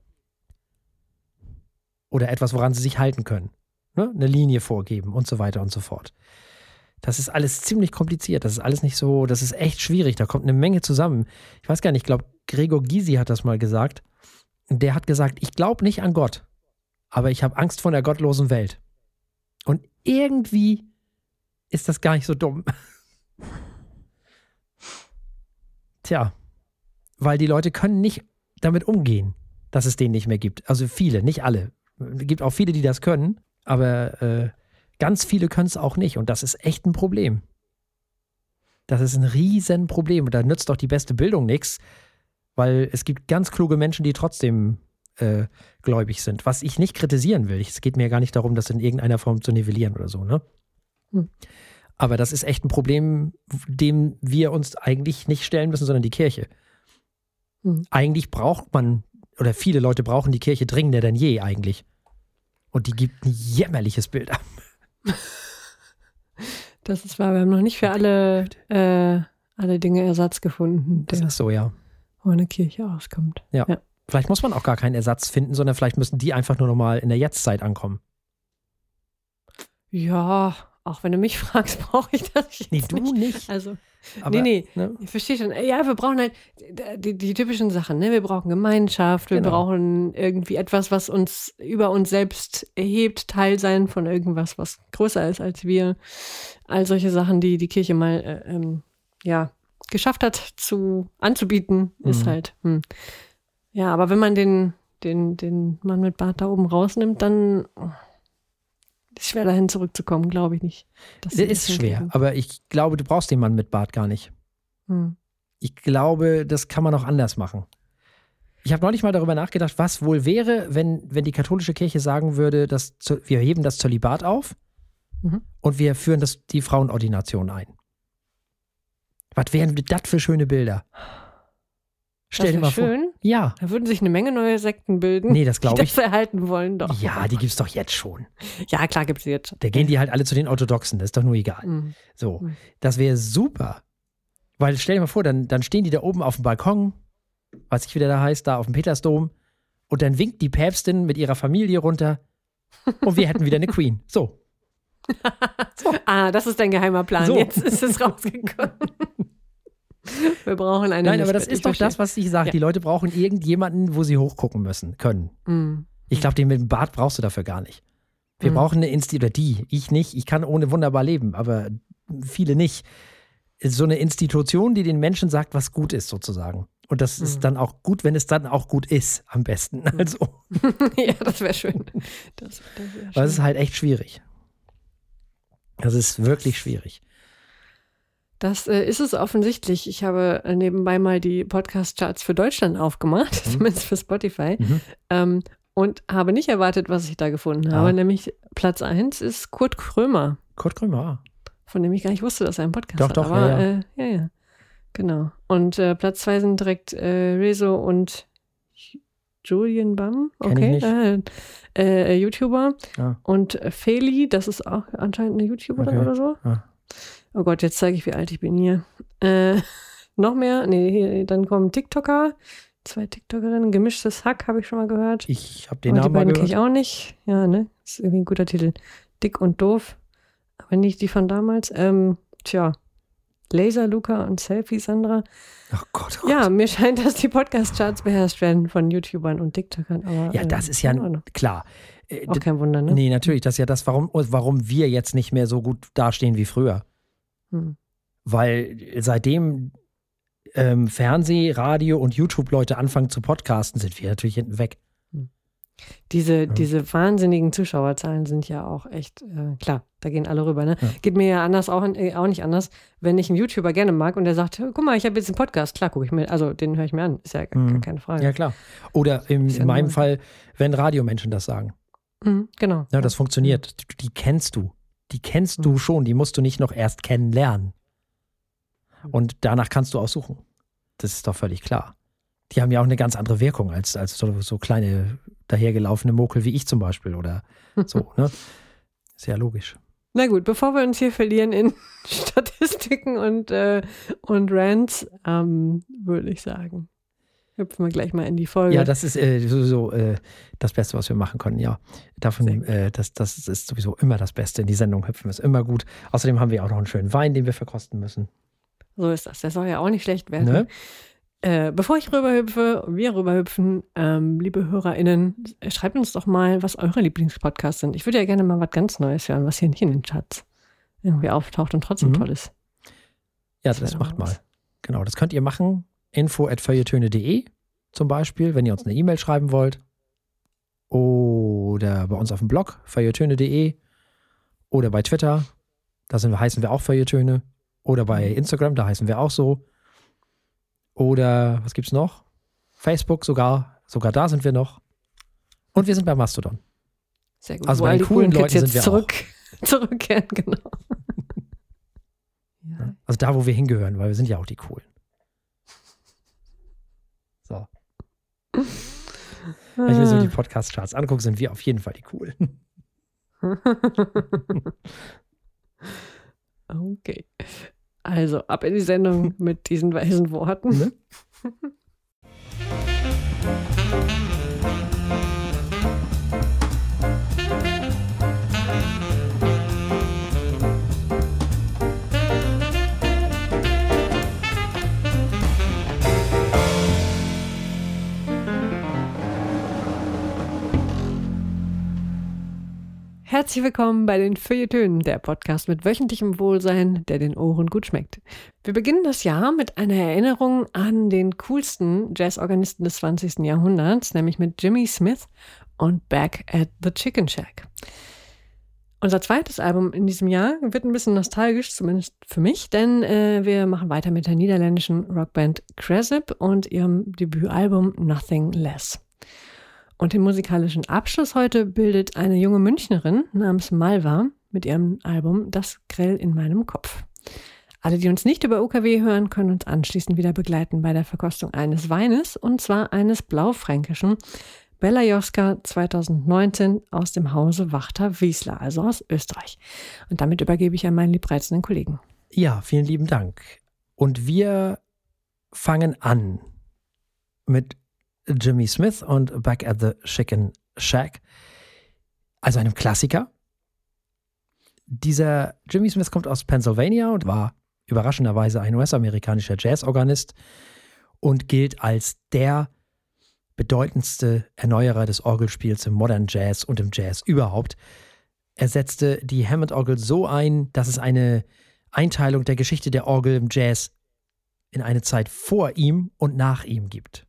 Oder etwas, woran sie sich halten können. Ne? Eine Linie vorgeben und so weiter und so fort. Das ist alles ziemlich kompliziert. Das ist alles nicht so, das ist echt schwierig. Da kommt eine Menge zusammen. Ich weiß gar nicht, ich glaube, Gregor Gysi hat das mal gesagt. Der hat gesagt, ich glaube nicht an Gott, aber ich habe Angst vor der gottlosen Welt. Und irgendwie ist das gar nicht so dumm. Tja, weil die Leute können nicht damit umgehen, dass es den nicht mehr gibt. Also viele, nicht alle. Es gibt auch viele, die das können, aber äh, ganz viele können es auch nicht. Und das ist echt ein Problem. Das ist ein Riesenproblem. Und da nützt doch die beste Bildung nichts, weil es gibt ganz kluge Menschen, die trotzdem äh, gläubig sind. Was ich nicht kritisieren will. Es geht mir gar nicht darum, das in irgendeiner Form zu nivellieren oder so, ne? Hm. Aber das ist echt ein Problem, dem wir uns eigentlich nicht stellen müssen, sondern die Kirche. Hm. Eigentlich braucht man, oder viele Leute brauchen die Kirche dringender denn je eigentlich. Und die gibt ein jämmerliches Bild ab. Das ist wahr, wir haben noch nicht für alle, äh, alle Dinge Ersatz gefunden, Das der ist so, ja. Ohne Kirche auskommt. Vielleicht muss man auch gar keinen Ersatz finden, sondern vielleicht müssen die einfach nur nochmal in der Jetztzeit ankommen. Ja, auch wenn du mich fragst, brauche ich das jetzt Nee, du nicht. nicht. Also, Aber, nee, nee, Ne? ich verstehe schon. Ja, wir brauchen halt die, die typischen Sachen. Ne? Wir brauchen Gemeinschaft, wir Genau. brauchen irgendwie etwas, was uns über uns selbst erhebt, Teil sein von irgendwas, was größer ist als wir. All solche Sachen, die die Kirche mal äh, ähm, ja, geschafft hat zu anzubieten, ist Mhm. halt. Hm. Ja, aber wenn man den, den, den Mann mit Bart da oben rausnimmt, dann Ist schwer dahin zurückzukommen, glaube ich nicht. Das ist schwer, hinkriegen. aber ich glaube, du brauchst den Mann mit Bart gar nicht. Hm. Ich glaube, das kann man auch anders machen. Ich habe neulich mal darüber nachgedacht, was wohl wäre, wenn, wenn die katholische Kirche sagen würde, dass wir heben das Zölibat auf Mhm. und wir führen das, die Frauenordination ein. Was wären das für schöne Bilder? Stell Das dir mal wär vor. schön. Ja. Da würden sich eine Menge neue Sekten bilden, Nee, das die glaube ich. das erhalten wollen. Doch. Ja, die gibt's doch jetzt schon. Ja, klar gibt es jetzt. Da gehen die halt alle zu den Orthodoxen, das ist doch nur egal. Hm. So, Mhm. das wäre super. Weil stell dir mal vor, dann, dann stehen die da oben auf dem Balkon, weiß ich, wie der da heißt, da auf dem Petersdom, und dann winkt die Päpstin mit ihrer Familie runter und wir hätten wieder eine Queen. So. Ah, das ist dein geheimer Plan. So. Jetzt ist es rausgekommen. Wir brauchen eine Nein, aber das ist doch das, verstehe. was ich sage. Ja. Die Leute brauchen irgendjemanden, wo sie hochgucken müssen, können. Hm. Ich glaube, den mit dem Bart brauchst du dafür gar nicht. Wir Mhm. brauchen eine Institution, oder die, ich nicht, ich kann ohne wunderbar leben, aber viele nicht. So eine Institution, die den Menschen sagt, was gut ist, sozusagen. Und das Mhm. ist dann auch gut, wenn es dann auch gut ist, am besten. Also, ja, das wäre schön. Das, das wär weil es ist schön. halt echt schwierig. Das ist wirklich schwierig. Das äh, ist es offensichtlich. Ich habe äh, nebenbei mal die Podcast-Charts für Deutschland aufgemacht, Mhm. zumindest für Spotify, Mhm. ähm, und habe nicht erwartet, was ich da gefunden habe. Ah. Nämlich Platz 1 ist Kurt Krömer, Kurt Krömer. ah. von dem ich gar nicht wusste, dass er einen Podcast Doch, hat. doch, Aber, ja, Äh, ja, ja. Genau. Und äh, Platz 2 sind direkt äh, Rezo und Julian Bam. Okay. Äh, YouTuber. Ah. Und Feli, das ist auch anscheinend eine YouTuberin Okay. oder so. Ah. Oh Gott, jetzt zeige ich, wie alt ich bin hier. Äh, noch mehr? Nee, hier, dann kommen TikToker. Zwei TikTokerinnen. Gemischtes Hack habe ich schon mal gehört. Ich habe den Aber die Namen mal beiden kenne ich auch nicht. Ja, ne? Ist irgendwie ein guter Titel. Dick und doof. Aber nicht die von damals. Ähm, tja. Laser Luca und Selfie Sandra. Ach Gott, oh Gott. Ja, mir scheint, dass die Podcast-Charts beherrscht werden von YouTubern und TikTokern. Aber, Ja, das äh, ist ja klar. Äh, auch kein Wunder, ne? Nee, natürlich, das ist ja das, warum, warum wir jetzt nicht mehr so gut dastehen wie früher. Hm. Weil seitdem ähm, Fernseh, Radio und YouTube-Leute anfangen zu podcasten, sind wir natürlich hinten weg. Diese, diese wahnsinnigen Zuschauerzahlen sind ja auch echt, äh, klar, da gehen alle rüber. Ne? Ja. Geht mir ja anders auch, äh, auch nicht anders, wenn ich einen YouTuber gerne mag und der sagt, guck mal, ich habe jetzt einen Podcast, klar gucke ich mir, also den höre ich mir an, ist ja gar, Mhm. gar keine Frage. Ja, klar. Oder im, ja in meinem. Fall, wenn Radiomenschen das sagen. Mhm, genau. Ja, das funktioniert. Die, die kennst du. Die kennst Mhm. du schon. Die musst du nicht noch erst kennenlernen. Mhm. Und danach kannst du aussuchen. Das ist doch völlig klar. Die haben ja auch eine ganz andere Wirkung als, als so, so kleine dahergelaufene Mokel wie ich zum Beispiel oder so. Ne? Ja logisch. Na gut, bevor wir uns hier verlieren in Statistiken und, äh, und Rants, ähm, würde ich sagen, hüpfen wir gleich mal in die Folge. Ja, das ist äh, sowieso äh, das Beste, was wir machen können, ja. Davon, äh, das, das ist sowieso immer das Beste. In die Sendung hüpfen ist immer gut. Außerdem haben wir auch noch einen schönen Wein, den wir verkosten müssen. So ist das. Der soll ja auch nicht schlecht werden. Ne? Äh, bevor ich rüberhüpfe, wir rüberhüpfen, ähm, liebe HörerInnen, schreibt uns doch mal, was eure Lieblingspodcasts sind. Ich würde ja gerne mal was ganz Neues hören, was hier nicht in den Charts irgendwie auftaucht und trotzdem Mhm. toll ist. Ja, Das das, macht doch mal. was. Genau, das könnt ihr machen. Info at feuilletöne.de zum Beispiel, wenn ihr uns eine E-Mail schreiben wollt. Oder bei uns auf dem Blog, feuilletöne.de. Oder bei Twitter, da sind wir, heißen wir auch Feuilletöne. Oder bei Instagram, da heißen wir auch so. Oder was gibt's noch? Facebook sogar, sogar da sind wir noch. Und wir sind bei Mastodon. Sehr gut. Also Wo bei den coolen Leuten jetzt sind wir zurück, zurückkehren, genau. ja. Also da, wo wir hingehören, weil wir sind ja auch die Coolen. So. Wenn ich mir so die Podcast-Charts angucke, sind wir auf jeden Fall die Coolen. okay. Also, ab in die Sendung mit diesen weisen Worten. Ne? Herzlich willkommen bei den Feuilletönen, der Podcast mit wöchentlichem Wohlsein, der den Ohren gut schmeckt. Wir beginnen das Jahr mit einer Erinnerung an den coolsten Jazzorganisten des 20. Jahrhunderts, nämlich mit Jimmy Smith und Back at the Chicken Shack. Unser zweites Album in diesem Jahr wird ein bisschen nostalgisch, zumindest für mich, denn äh, wir machen weiter mit der niederländischen Rockband Cresip und ihrem Debütalbum Nothing Less. Und den musikalischen Abschluss heute bildet eine junge Münchnerin namens Malva mit ihrem Album Das Grell in meinem Kopf. Alle, die uns nicht über UKW hören, können uns anschließend wieder begleiten bei der Verkostung eines Weines und zwar eines blaufränkischen Bella Joska 2019 aus dem Hause Wachter Wiesler, also aus Österreich. Und damit übergebe ich an meinen liebreizenden Kollegen. Ja, vielen lieben Dank. Und wir fangen an mit Jimmy Smith und Back at the Chicken Shack, also einem Klassiker. Dieser Jimmy Smith kommt aus Pennsylvania und war überraschenderweise ein US-amerikanischer Jazzorganist und gilt als der bedeutendste Erneuerer des Orgelspiels im Modern Jazz und im Jazz überhaupt. Er setzte die Hammond-Orgel so ein, dass es eine Einteilung der Geschichte der Orgel im Jazz in eine Zeit vor ihm und nach ihm gibt.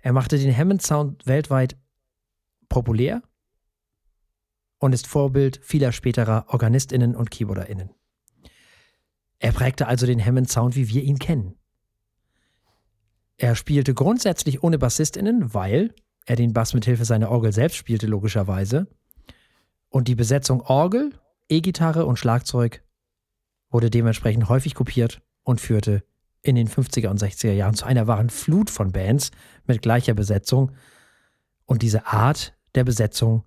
Er machte den Hammond-Sound weltweit populär und ist Vorbild vieler späterer OrganistInnen und KeyboarderInnen. Er prägte also den Hammond-Sound, wie wir ihn kennen. Er spielte grundsätzlich ohne BassistInnen, weil er den Bass mit Hilfe seiner Orgel selbst spielte, logischerweise. Und die Besetzung Orgel, E-Gitarre und Schlagzeug wurde dementsprechend häufig kopiert und führte in den 50er und 60er Jahren zu einer wahren Flut von Bands mit gleicher Besetzung. Und diese Art der Besetzung,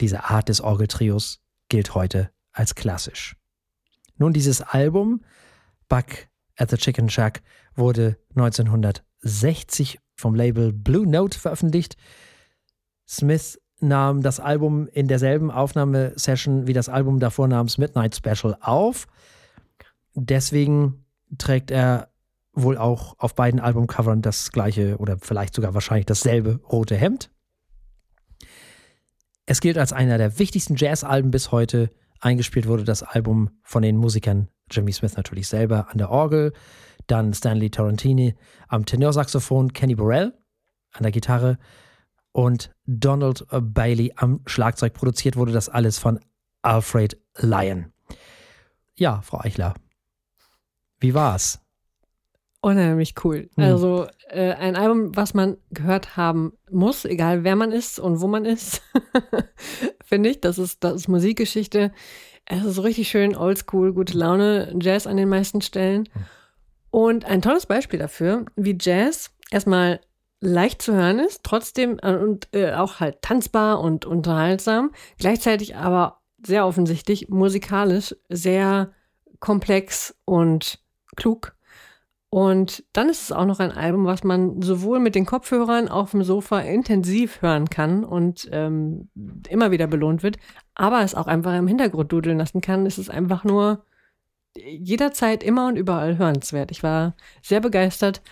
diese Art des Orgeltrios gilt heute als klassisch. Nun, dieses Album, Buck at the Chicken Shack, wurde 1960 vom Label Blue Note veröffentlicht. Smith nahm das Album in derselben Aufnahmesession wie das Album davor namens Midnight Special auf. Deswegen trägt er wohl auch auf beiden Albumcovern das gleiche oder vielleicht sogar wahrscheinlich dasselbe rote Hemd. Es gilt als einer der wichtigsten Jazzalben bis heute. Eingespielt wurde das Album von den Musikern Jimmy Smith natürlich selber an der Orgel, dann Stanley Tarantini am Tenorsaxophon, Kenny Burrell an der Gitarre und Donald Bailey am Schlagzeug. Produziert wurde das alles von Alfred Lyon. Ja, Frau Eichler, wie war's? Unheimlich cool. Hm. Also äh, ein Album, was man gehört haben muss, egal wer man ist und wo man ist, finde ich. Das ist, das ist Musikgeschichte. Es ist richtig schön oldschool, gute Laune, Jazz an den meisten Stellen. Hm. Und ein tolles Beispiel dafür, wie Jazz erstmal leicht zu hören ist, trotzdem äh, und äh, auch halt tanzbar und unterhaltsam, gleichzeitig aber sehr offensichtlich musikalisch sehr komplex und klug und dann ist es auch noch ein Album, was man sowohl mit den Kopfhörern auf dem Sofa intensiv hören kann und ähm, immer wieder belohnt wird, aber es auch einfach im Hintergrund dudeln lassen kann. Es ist einfach nur jederzeit immer und überall hörenswert. Ich war sehr begeistert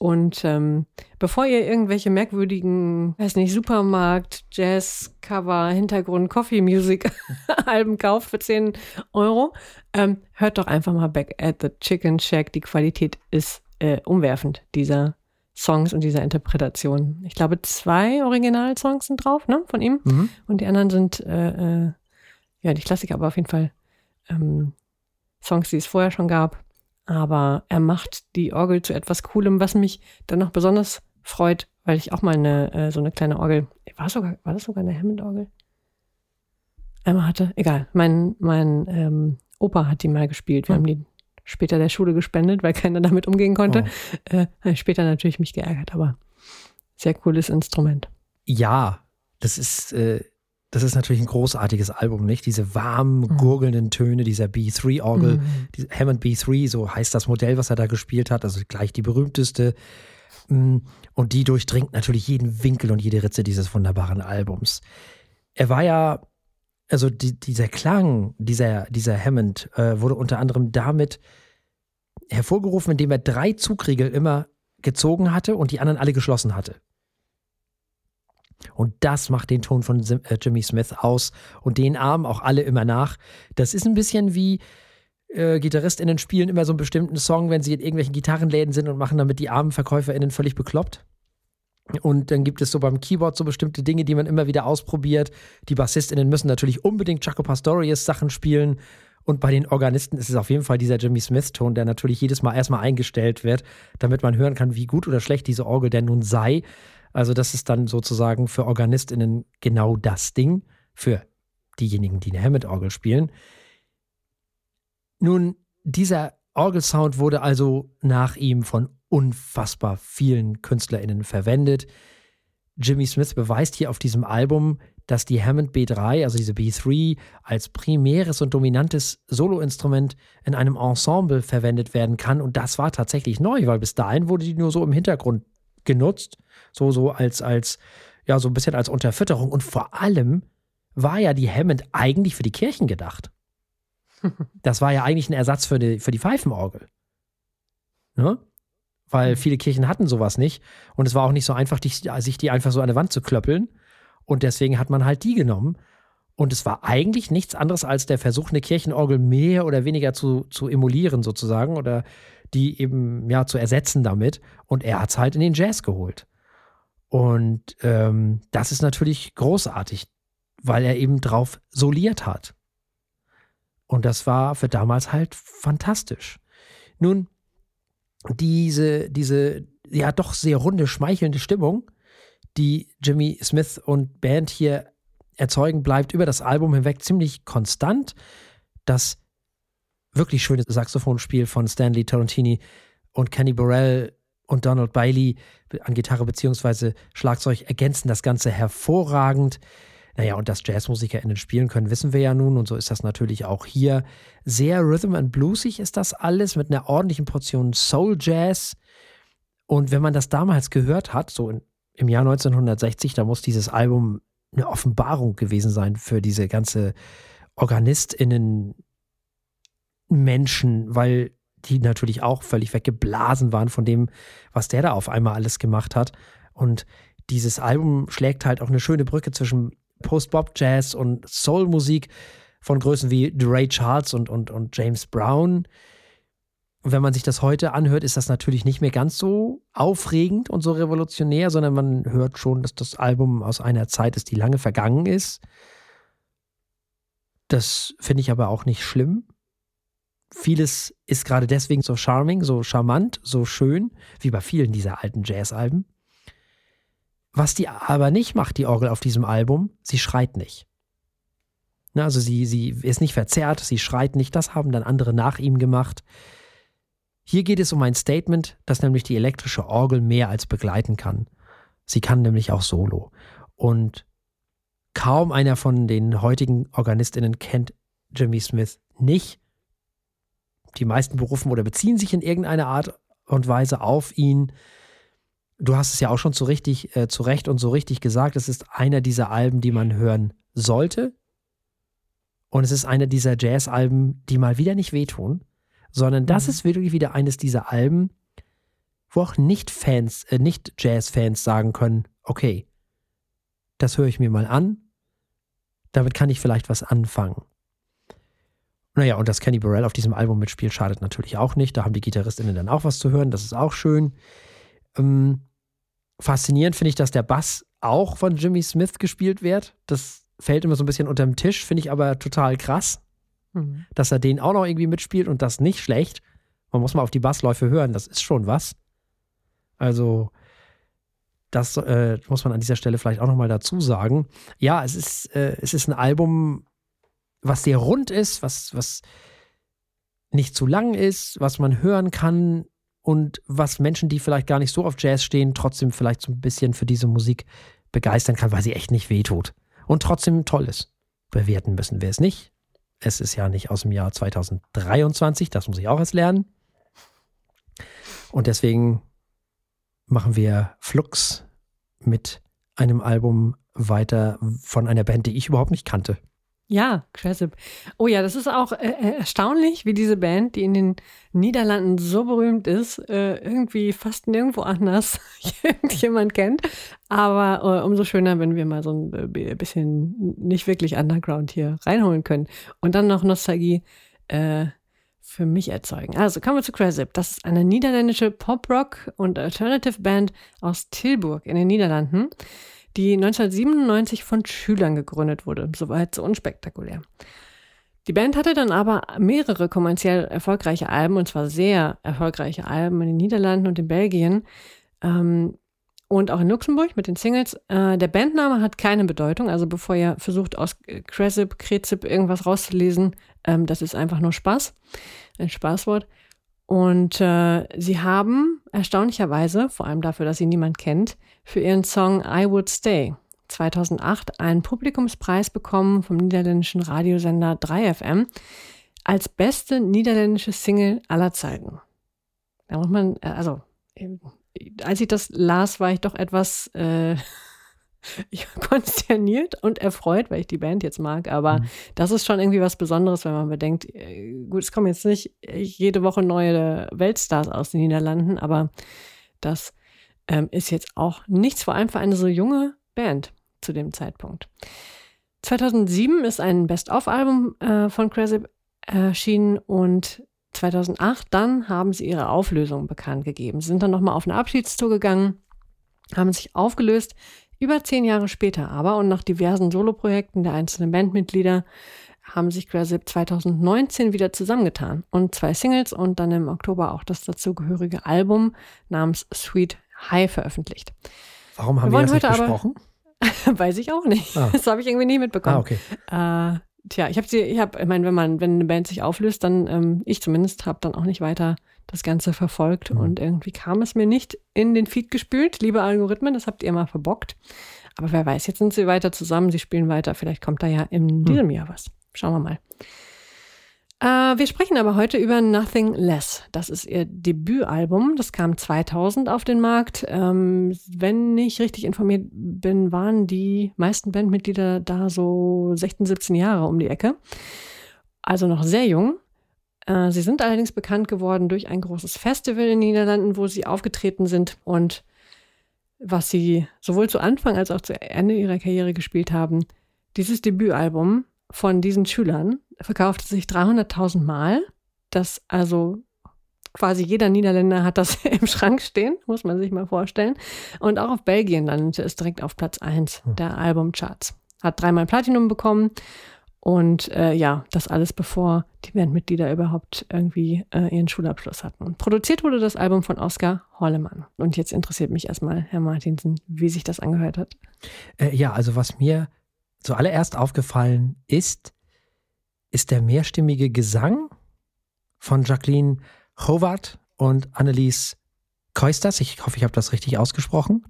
und ähm, bevor ihr irgendwelche merkwürdigen, weiß nicht, Supermarkt, Jazz, Cover, Hintergrund, Coffee Music Alben kauft für 10 Euro, ähm, hört doch einfach mal Back at the Chicken Shack. Die Qualität ist äh, umwerfend dieser Songs und dieser Interpretation. Ich glaube, zwei Originalsongs sind drauf, ne, von ihm. Mhm. Und die anderen sind, äh, äh, ja, nicht Klassiker, aber auf jeden Fall ähm, Songs, die es vorher schon gab aber er macht die Orgel zu etwas Coolem, was mich dann noch besonders freut, weil ich auch mal eine, äh, so eine kleine Orgel, war, sogar, war das sogar eine Hammond-Orgel? Einmal hatte, egal, mein, mein ähm, Opa hat die mal gespielt. Wir hm. haben die später der Schule gespendet, weil keiner damit umgehen konnte. Oh. Äh, später natürlich mich geärgert, aber sehr cooles Instrument. Ja, das ist, äh, das ist natürlich ein großartiges Album, nicht? Diese warmen, mhm. gurgelnden Töne dieser B3-Orgel, mhm. die Hammond B3, so heißt das Modell, was er da gespielt hat, also gleich die berühmteste. Mm, und die durchdringt natürlich jeden Winkel und jede Ritze dieses wunderbaren Albums. Er war ja, also die, dieser Klang, dieser, dieser Hammond, äh, wurde unter anderem damit hervorgerufen, indem er drei Zugriegel immer gezogen hatte und die anderen alle geschlossen hatte. Und das macht den Ton von äh, Jimmy Smith aus und den Armen auch alle immer nach. Das ist ein bisschen wie äh, GitarristInnen spielen immer so einen bestimmten Song, wenn sie in irgendwelchen Gitarrenläden sind und machen damit die armen VerkäuferInnen völlig bekloppt. Und dann gibt es so beim Keyboard so bestimmte Dinge, die man immer wieder ausprobiert. Die BassistInnen müssen natürlich unbedingt Jaco Pastorius Sachen spielen. Und bei den Organisten ist es auf jeden Fall dieser Jimmy Smith-Ton, der natürlich jedes Mal erstmal eingestellt wird, damit man hören kann, wie gut oder schlecht diese Orgel denn nun sei. Also, das ist dann sozusagen für OrganistInnen genau das Ding, für diejenigen, die eine Hammond-Orgel spielen. Nun, dieser Orgelsound wurde also nach ihm von unfassbar vielen KünstlerInnen verwendet. Jimmy Smith beweist hier auf diesem Album, dass die Hammond B3, also diese B3, als primäres und dominantes Soloinstrument in einem Ensemble verwendet werden kann. Und das war tatsächlich neu, weil bis dahin wurde die nur so im Hintergrund genutzt, so, so als, als, ja, so ein bisschen als Unterfütterung. Und vor allem war ja die Hammond eigentlich für die Kirchen gedacht. Das war ja eigentlich ein Ersatz für die, für die Pfeifenorgel. Ne? Weil viele Kirchen hatten sowas nicht. Und es war auch nicht so einfach, die, sich die einfach so an der Wand zu klöppeln. Und deswegen hat man halt die genommen. Und es war eigentlich nichts anderes als der Versuch, eine Kirchenorgel mehr oder weniger zu, zu emulieren, sozusagen, oder die eben ja zu ersetzen damit. Und er hat es halt in den Jazz geholt. Und ähm, das ist natürlich großartig, weil er eben drauf soliert hat. Und das war für damals halt fantastisch. Nun, diese, diese ja doch sehr runde, schmeichelnde Stimmung, die Jimmy Smith und Band hier erzeugen, bleibt über das Album hinweg ziemlich konstant. Das wirklich schöne Saxophonspiel von Stanley Tarantini und Kenny Burrell und Donald Bailey an Gitarre bzw. Schlagzeug ergänzen das Ganze hervorragend. Naja, und dass JazzmusikerInnen spielen können, wissen wir ja nun. Und so ist das natürlich auch hier. Sehr Rhythm and Bluesig ist das alles mit einer ordentlichen Portion Soul Jazz. Und wenn man das damals gehört hat, so in im Jahr 1960, da muss dieses Album eine Offenbarung gewesen sein für diese ganze OrganistInnen Menschen, weil die natürlich auch völlig weggeblasen waren von dem, was der da auf einmal alles gemacht hat. Und dieses Album schlägt halt auch eine schöne Brücke zwischen Post-Bop-Jazz und Soul-Musik von Größen wie Ray Charles und, und, und James Brown wenn man sich das heute anhört, ist das natürlich nicht mehr ganz so aufregend und so revolutionär, sondern man hört schon, dass das Album aus einer Zeit ist, die lange vergangen ist. Das finde ich aber auch nicht schlimm. Vieles ist gerade deswegen so charming, so charmant, so schön, wie bei vielen dieser alten Jazz-Alben. Was die aber nicht macht, die Orgel auf diesem Album, sie schreit nicht. Also sie, sie ist nicht verzerrt, sie schreit nicht, das haben dann andere nach ihm gemacht. Hier geht es um ein Statement, das nämlich die elektrische Orgel mehr als begleiten kann. Sie kann nämlich auch solo. Und kaum einer von den heutigen Organistinnen kennt Jimmy Smith nicht. Die meisten berufen oder beziehen sich in irgendeiner Art und Weise auf ihn. Du hast es ja auch schon zu, richtig, äh, zu Recht und so richtig gesagt. Es ist einer dieser Alben, die man hören sollte. Und es ist einer dieser Jazz-Alben, die mal wieder nicht wehtun sondern das mhm. ist wirklich wieder eines dieser Alben, wo auch Nicht-Fans, äh, Nicht-Jazz-Fans sagen können, okay, das höre ich mir mal an, damit kann ich vielleicht was anfangen. Naja, und dass Kenny Burrell auf diesem Album mitspielt, schadet natürlich auch nicht. Da haben die GitarristInnen dann auch was zu hören, das ist auch schön. Ähm, faszinierend finde ich, dass der Bass auch von Jimmy Smith gespielt wird. Das fällt immer so ein bisschen unterm Tisch, finde ich aber total krass. Mhm. Dass er den auch noch irgendwie mitspielt und das nicht schlecht. Man muss mal auf die Bassläufe hören, das ist schon was. Also, das äh, muss man an dieser Stelle vielleicht auch nochmal dazu sagen. Ja, es ist, äh, es ist ein Album, was sehr rund ist, was, was nicht zu lang ist, was man hören kann und was Menschen, die vielleicht gar nicht so auf Jazz stehen, trotzdem vielleicht so ein bisschen für diese Musik begeistern kann, weil sie echt nicht wehtut. Und trotzdem toll ist. Bewerten müssen wir es nicht. Es ist ja nicht aus dem Jahr 2023, das muss ich auch erst lernen. Und deswegen machen wir Flux mit einem Album weiter von einer Band, die ich überhaupt nicht kannte. Ja, Cressip. Oh ja, das ist auch äh, äh, erstaunlich, wie diese Band, die in den Niederlanden so berühmt ist, äh, irgendwie fast nirgendwo anders irgendjemand kennt. Aber äh, umso schöner, wenn wir mal so ein äh, bisschen nicht wirklich Underground hier reinholen können. Und dann noch Nostalgie. Äh, für mich erzeugen. Also kommen wir zu Cresip. Das ist eine niederländische Pop-Rock- und Alternative-Band aus Tilburg in den Niederlanden, die 1997 von Schülern gegründet wurde. Soweit so unspektakulär. Die Band hatte dann aber mehrere kommerziell erfolgreiche Alben, und zwar sehr erfolgreiche Alben in den Niederlanden und in Belgien ähm, und auch in Luxemburg mit den Singles. Äh, der Bandname hat keine Bedeutung, also bevor ihr versucht, aus Cresip, Krezip irgendwas rauszulesen, ähm, das ist einfach nur Spaß, ein Spaßwort. Und äh, sie haben erstaunlicherweise, vor allem dafür, dass sie niemand kennt, für ihren Song I Would Stay 2008 einen Publikumspreis bekommen vom niederländischen Radiosender 3FM als beste niederländische Single aller Zeiten. Da muss man, äh, also, als ich das las, war ich doch etwas äh, konsterniert und erfreut, weil ich die Band jetzt mag. Aber mhm. das ist schon irgendwie was Besonderes, wenn man bedenkt, äh, gut, es kommen jetzt nicht jede Woche neue Weltstars aus den Niederlanden, aber das ähm, ist jetzt auch nichts, vor allem für eine so junge Band zu dem Zeitpunkt. 2007 ist ein Best-of-Album äh, von Cresip erschienen und 2008 dann haben sie ihre Auflösung bekannt gegeben. Sie sind dann nochmal auf eine Abschiedstour gegangen, haben sich aufgelöst. Über zehn Jahre später aber und nach diversen Soloprojekten der einzelnen Bandmitglieder haben sich Cresip 2019 wieder zusammengetan und zwei Singles und dann im Oktober auch das dazugehörige Album namens Sweet High veröffentlicht. Warum haben wir, wir das nicht besprochen? Aber, Weiß ich auch nicht. Ah. Das habe ich irgendwie nie mitbekommen. Ah, okay. Äh, tja, ich habe sie, ich habe, ich meine, wenn man, wenn eine Band sich auflöst, dann, ähm, ich zumindest, habe dann auch nicht weiter das Ganze verfolgt mhm. und irgendwie kam es mir nicht in den Feed gespült. Liebe Algorithmen, das habt ihr mal verbockt. Aber wer weiß, jetzt sind sie weiter zusammen, sie spielen weiter. Vielleicht kommt da ja in mhm. diesem Jahr was. Schauen wir mal. Äh, wir sprechen aber heute über Nothing Less. Das ist ihr Debütalbum. Das kam 2000 auf den Markt. Ähm, wenn ich richtig informiert bin, waren die meisten Bandmitglieder da so 16, 17 Jahre um die Ecke. Also noch sehr jung. Äh, sie sind allerdings bekannt geworden durch ein großes Festival in den Niederlanden, wo sie aufgetreten sind und was sie sowohl zu Anfang als auch zu Ende ihrer Karriere gespielt haben. Dieses Debütalbum von diesen Schülern verkaufte sich 300.000 Mal. Das also quasi jeder Niederländer hat das im Schrank stehen, muss man sich mal vorstellen. Und auch auf Belgien landete es direkt auf Platz 1 hm. der Albumcharts. Hat dreimal Platinum bekommen. Und äh, ja, das alles bevor die Bandmitglieder überhaupt irgendwie äh, ihren Schulabschluss hatten. Produziert wurde das Album von Oskar Hollemann. Und jetzt interessiert mich erstmal, Herr Martinsen, wie sich das angehört hat. Äh, ja, also was mir zuallererst aufgefallen ist, ist der mehrstimmige Gesang von Jacqueline Howard und Annelies Keusters. Ich hoffe, ich habe das richtig ausgesprochen.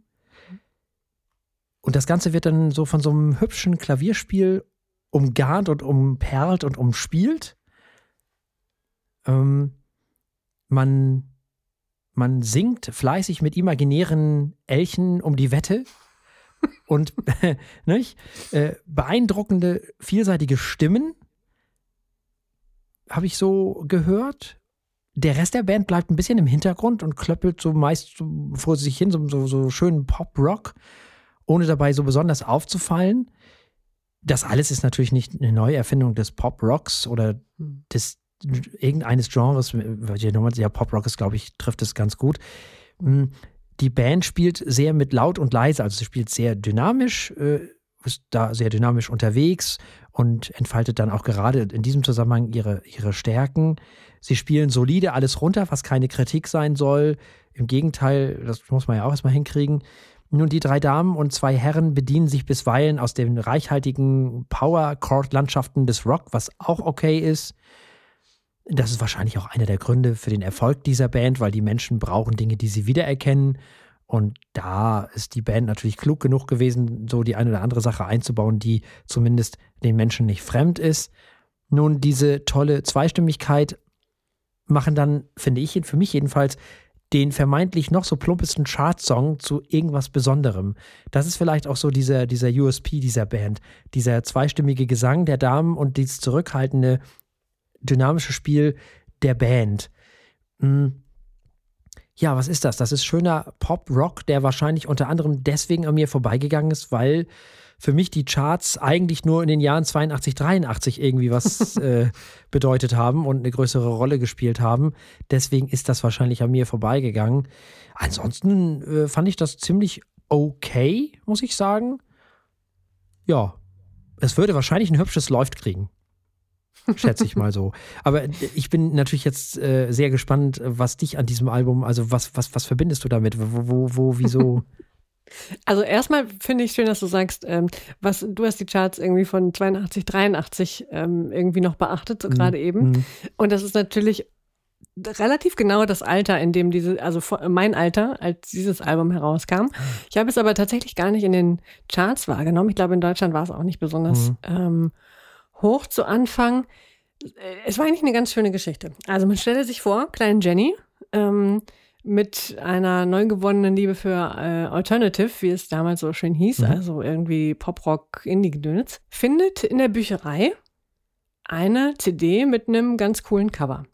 Und das Ganze wird dann so von so einem hübschen Klavierspiel umgarnt und umperlt und umspielt. Ähm, man, man singt fleißig mit imaginären Elchen um die Wette und nicht? Äh, beeindruckende, vielseitige Stimmen habe ich so gehört. Der Rest der Band bleibt ein bisschen im Hintergrund und klöppelt so meist so vor sich hin, so, so, so schönen Pop-Rock, ohne dabei so besonders aufzufallen. Das alles ist natürlich nicht eine Neuerfindung des Pop-Rocks oder des irgendeines Genres. Ja, Pop-Rock ist, glaube ich, trifft es ganz gut. Hm, die Band spielt sehr mit laut und leise, also sie spielt sehr dynamisch, äh, ist da sehr dynamisch unterwegs und entfaltet dann auch gerade in diesem Zusammenhang ihre, ihre Stärken. Sie spielen solide alles runter, was keine Kritik sein soll. Im Gegenteil, das muss man ja auch erstmal hinkriegen. Nun, die drei Damen und zwei Herren bedienen sich bisweilen aus den reichhaltigen Power-Chord-Landschaften des Rock, was auch okay ist. Das ist wahrscheinlich auch einer der Gründe für den Erfolg dieser Band, weil die Menschen brauchen Dinge, die sie wiedererkennen. Und da ist die Band natürlich klug genug gewesen, so die eine oder andere Sache einzubauen, die zumindest den Menschen nicht fremd ist. Nun, diese tolle Zweistimmigkeit machen dann, finde ich, für mich jedenfalls, den vermeintlich noch so plumpesten Chartsong zu irgendwas Besonderem. Das ist vielleicht auch so dieser, dieser USP dieser Band. Dieser zweistimmige Gesang der Damen und dieses zurückhaltende, dynamische Spiel der Band. Hm. Ja, was ist das? Das ist schöner Pop-Rock, der wahrscheinlich unter anderem deswegen an mir vorbeigegangen ist, weil für mich die Charts eigentlich nur in den Jahren 82, 83 irgendwie was äh, bedeutet haben und eine größere Rolle gespielt haben. Deswegen ist das wahrscheinlich an mir vorbeigegangen. Ansonsten äh, fand ich das ziemlich okay, muss ich sagen. Ja, es würde wahrscheinlich ein hübsches Läuft kriegen. Schätze ich mal so. Aber ich bin natürlich jetzt äh, sehr gespannt, was dich an diesem Album, also was, was, was verbindest du damit? Wo, wo, wo wieso? Also erstmal finde ich schön, dass du sagst, ähm, was du hast die Charts irgendwie von 82, 83 ähm, irgendwie noch beachtet, so mhm. gerade eben. Mhm. Und das ist natürlich relativ genau das Alter, in dem diese, also mein Alter, als dieses Album herauskam. Ich habe es aber tatsächlich gar nicht in den Charts wahrgenommen. Ich glaube, in Deutschland war es auch nicht besonders mhm. ähm, hoch zu Anfang. Es war eigentlich eine ganz schöne Geschichte. Also man stelle sich vor, kleinen Jenny, ähm, mit einer neu gewonnenen Liebe für äh, Alternative, wie es damals so schön hieß, mhm. also irgendwie Poprock, Indie-Gedöns, findet in der Bücherei eine CD mit einem ganz coolen Cover.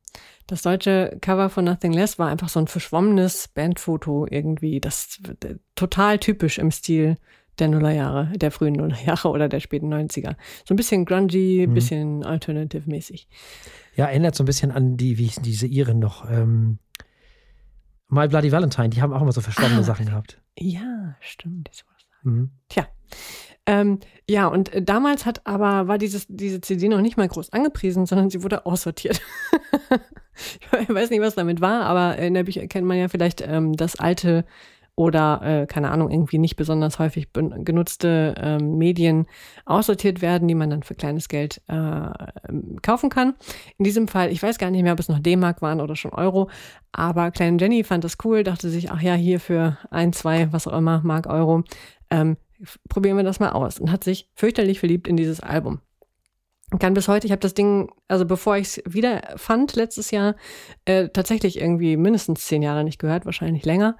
Das deutsche Cover von Nothing Less war einfach so ein verschwommenes Bandfoto irgendwie, das total typisch im Stil der Nullerjahre, der frühen Nullerjahre oder der späten 90er. So ein bisschen grungy, ein mhm. bisschen alternative-mäßig. Ja, erinnert so ein bisschen an die, wie diese Iren noch, ähm, My Bloody Valentine, die haben auch immer so verschwommene ah, Sachen gehabt. Ja, stimmt. Mhm. Tja. Ähm, ja, und äh, damals hat aber, war dieses, diese CD noch nicht mal groß angepriesen, sondern sie wurde aussortiert. ich weiß nicht, was damit war, aber in der Bücher kennt man ja vielleicht ähm, das alte oder, äh, keine Ahnung, irgendwie nicht besonders häufig genutzte äh, Medien aussortiert werden, die man dann für kleines Geld äh, kaufen kann. In diesem Fall, ich weiß gar nicht mehr, ob es noch D-Mark waren oder schon Euro, aber kleine Jenny fand das cool, dachte sich, ach ja, hier für ein, zwei, was auch immer, Mark Euro, ähm, probieren wir das mal aus und hat sich fürchterlich verliebt in dieses Album. Kann bis heute, ich habe das Ding, also bevor ich es wieder fand letztes Jahr, äh, tatsächlich irgendwie mindestens zehn Jahre nicht gehört, wahrscheinlich länger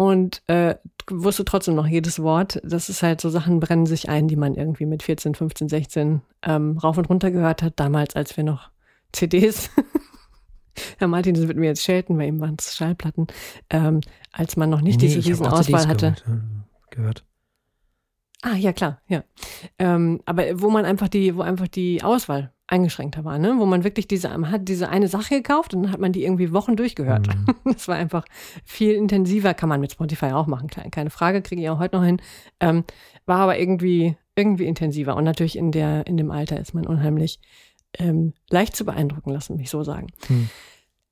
und äh, wusste trotzdem noch jedes Wort. Das ist halt so Sachen brennen sich ein, die man irgendwie mit 14, 15, 16 ähm, rauf und runter gehört hat, damals, als wir noch CDs Herr Martin, das wird mir jetzt schelten, weil ihm waren es Schallplatten, ähm, als man noch nicht nee, diese Riesenauswahl hatte. Gehört. gehört. Ah, ja, klar, ja. Ähm, aber wo man einfach die, wo einfach die Auswahl eingeschränkter war, ne? wo man wirklich diese, man hat diese eine Sache gekauft und dann hat man die irgendwie Wochen durchgehört. Mhm. Das war einfach viel intensiver, kann man mit Spotify auch machen, keine Frage, kriege ich auch heute noch hin. Ähm, war aber irgendwie, irgendwie intensiver und natürlich in der, in dem Alter ist man unheimlich ähm, leicht zu beeindrucken, lassen mich so sagen. Mhm.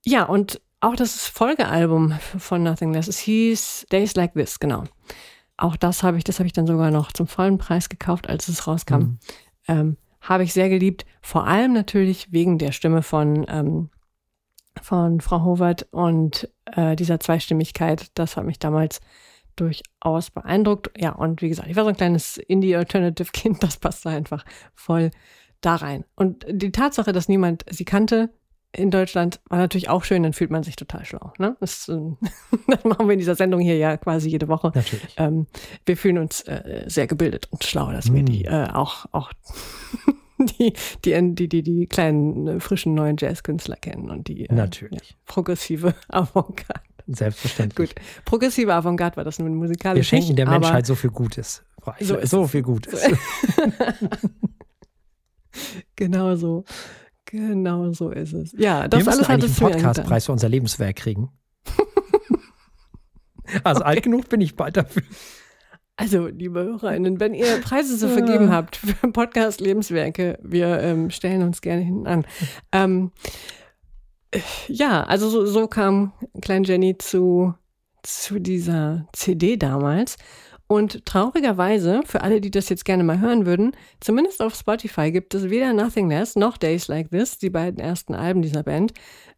Ja, und auch das Folgealbum von Nothing Less, es hieß Days Like This, genau. Auch das habe ich, das habe ich dann sogar noch zum vollen Preis gekauft, als es rauskam. Mhm. Ähm, habe ich sehr geliebt. Vor allem natürlich wegen der Stimme von, ähm, von Frau Howard und äh, dieser Zweistimmigkeit. Das hat mich damals durchaus beeindruckt. Ja, und wie gesagt, ich war so ein kleines Indie-Alternative-Kind, das passte einfach voll da rein. Und die Tatsache, dass niemand sie kannte, in Deutschland war natürlich auch schön, dann fühlt man sich total schlau. Ne? Das, äh, das machen wir in dieser Sendung hier ja quasi jede Woche. Natürlich. Ähm, wir fühlen uns äh, sehr gebildet und schlau, dass mm. wir die äh, auch, auch die, die, die, die, die kleinen, äh, frischen neuen Jazzkünstler kennen und die äh, Natürlich. Ja, progressive Avantgarde. Selbstverständlich. Gut, progressive Avantgarde war das nun musikalisch. Wir schenken der Menschheit so viel Gutes. So, so viel Gutes. genau so. Genau so ist es. Ja, das Wir alles hat es einen Podcastpreis für unser Lebenswerk kriegen. also okay. alt genug bin ich bald dafür. Also, liebe HörerInnen, wenn ihr Preise zu vergeben habt für Podcast-Lebenswerke, wir ähm, stellen uns gerne hinten an. Ähm, ja, also so, so kam Klein Jenny zu, zu dieser CD damals. Und traurigerweise, für alle, die das jetzt gerne mal hören würden, zumindest auf Spotify gibt es weder Nothing Less noch Days Like This, die beiden ersten Alben dieser Band.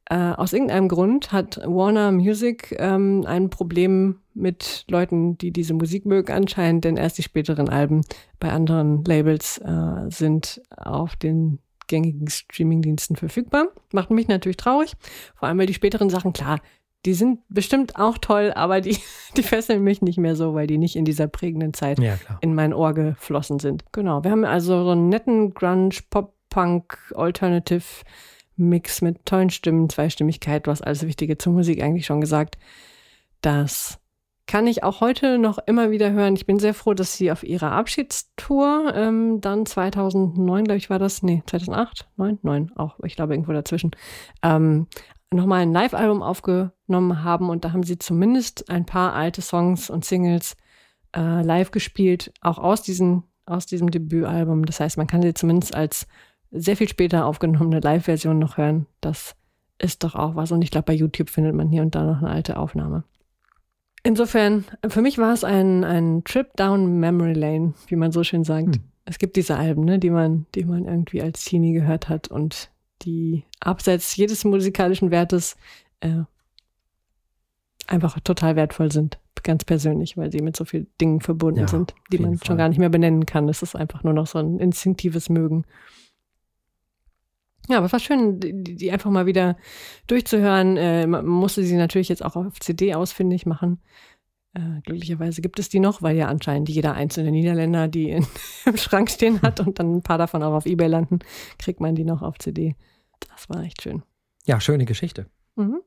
Äh, aus irgendeinem Grund hat Warner Music ähm, ein Problem mit Leuten, die diese Musik mögen, anscheinend, denn erst die späteren Alben bei anderen Labels äh, sind auf den gängigen Streamingdiensten verfügbar. Macht mich natürlich traurig, vor allem weil die späteren Sachen, klar, die sind bestimmt auch toll, aber die, die fesseln mich nicht mehr so, weil die nicht in dieser prägenden Zeit ja, in mein Ohr geflossen sind. Genau. Wir haben also so einen netten Grunge, Pop, Punk, Alternative Mix mit tollen Stimmen, Zweistimmigkeit, was alles Wichtige zur Musik eigentlich schon gesagt. Das kann ich auch heute noch immer wieder hören. Ich bin sehr froh, dass sie auf ihrer Abschiedstour ähm, dann 2009, glaube ich, war das, nee, 2008, 9, 9, auch, ich glaube irgendwo dazwischen, ähm, nochmal ein Live-Album aufgenommen haben und da haben sie zumindest ein paar alte Songs und Singles äh, live gespielt, auch aus, diesen, aus diesem Debütalbum. Das heißt, man kann sie zumindest als sehr viel später aufgenommene Live-Version noch hören. Das ist doch auch was. Und ich glaube, bei YouTube findet man hier und da noch eine alte Aufnahme. Insofern, für mich war es ein, ein Trip down Memory Lane, wie man so schön sagt. Hm. Es gibt diese Alben, ne, die man, die man irgendwie als Teenie gehört hat und die abseits jedes musikalischen Wertes äh, einfach total wertvoll sind, ganz persönlich, weil sie mit so vielen Dingen verbunden ja, sind, die man Fall. schon gar nicht mehr benennen kann. Es ist einfach nur noch so ein instinktives Mögen. Ja, aber es war schön, die, die einfach mal wieder durchzuhören. Äh, man musste sie natürlich jetzt auch auf CD ausfindig machen. Äh, glücklicherweise gibt es die noch, weil ja anscheinend jeder einzelne Niederländer die in, im Schrank stehen hat und dann ein paar davon auch auf Ebay landen, kriegt man die noch auf CD. Das war echt schön. Ja, schöne Geschichte. Mhm.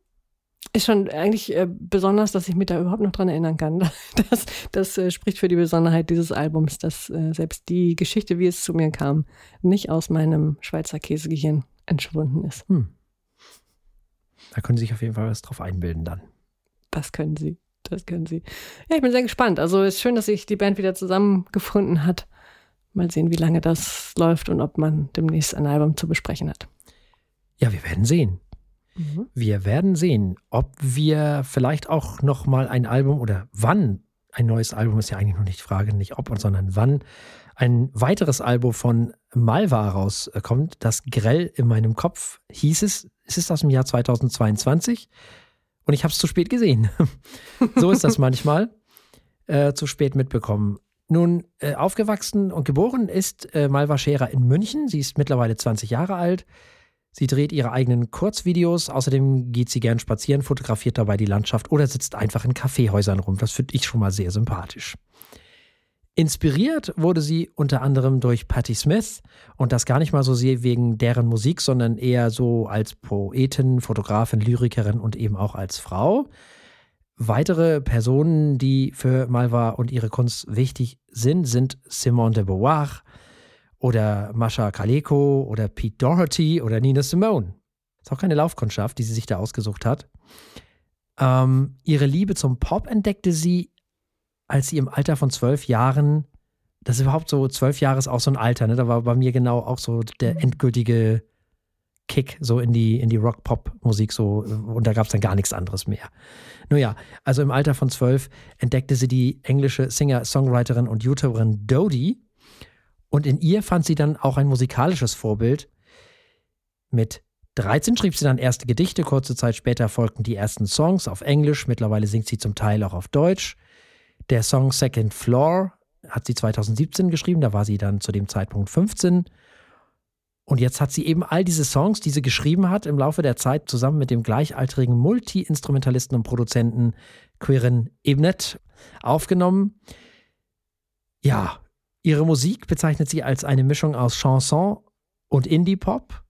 Ist schon eigentlich äh, besonders, dass ich mich da überhaupt noch dran erinnern kann. Das, das äh, spricht für die Besonderheit dieses Albums, dass äh, selbst die Geschichte, wie es zu mir kam, nicht aus meinem Schweizer Käsegehirn entschwunden ist. Hm. Da können Sie sich auf jeden Fall was drauf einbilden dann. Das können Sie. Das können Sie. Ja, ich bin sehr gespannt. Also es ist schön, dass sich die Band wieder zusammengefunden hat. Mal sehen, wie lange das läuft und ob man demnächst ein Album zu besprechen hat. Ja, wir werden sehen. Mhm. Wir werden sehen, ob wir vielleicht auch noch mal ein Album oder wann ein neues Album ist ja eigentlich noch nicht die Frage, nicht ob, sondern wann ein weiteres Album von Malva rauskommt, das Grell in meinem Kopf hieß es. Es ist aus dem Jahr 2022 und ich habe es zu spät gesehen. so ist das manchmal. Äh, zu spät mitbekommen. Nun, äh, aufgewachsen und geboren ist äh, Malva Scherer in München. Sie ist mittlerweile 20 Jahre alt. Sie dreht ihre eigenen Kurzvideos. Außerdem geht sie gern spazieren, fotografiert dabei die Landschaft oder sitzt einfach in Kaffeehäusern rum. Das finde ich schon mal sehr sympathisch. Inspiriert wurde sie unter anderem durch Patti Smith und das gar nicht mal so sehr wegen deren Musik, sondern eher so als Poetin, Fotografin, Lyrikerin und eben auch als Frau. Weitere Personen, die für Malva und ihre Kunst wichtig sind, sind Simone de Beauvoir oder Mascha Kaleko oder Pete Doherty oder Nina Simone. Ist auch keine Laufkundschaft, die sie sich da ausgesucht hat. Ähm, ihre Liebe zum Pop entdeckte sie als sie im Alter von zwölf Jahren, das ist überhaupt so, zwölf Jahre ist auch so ein Alter, ne? Da war bei mir genau auch so der mhm. endgültige Kick so in die, in die Rock-Pop-Musik so und da gab es dann gar nichts anderes mehr. Nun ja, also im Alter von zwölf entdeckte sie die englische Singer, Songwriterin und YouTuberin Dodie und in ihr fand sie dann auch ein musikalisches Vorbild. Mit 13 schrieb sie dann erste Gedichte, kurze Zeit später folgten die ersten Songs auf Englisch, mittlerweile singt sie zum Teil auch auf Deutsch. Der Song Second Floor hat sie 2017 geschrieben, da war sie dann zu dem Zeitpunkt 15. Und jetzt hat sie eben all diese Songs, die sie geschrieben hat, im Laufe der Zeit zusammen mit dem gleichaltrigen Multi-Instrumentalisten und Produzenten Quirin Ebnet aufgenommen. Ja, ihre Musik bezeichnet sie als eine Mischung aus Chanson und Indie-Pop.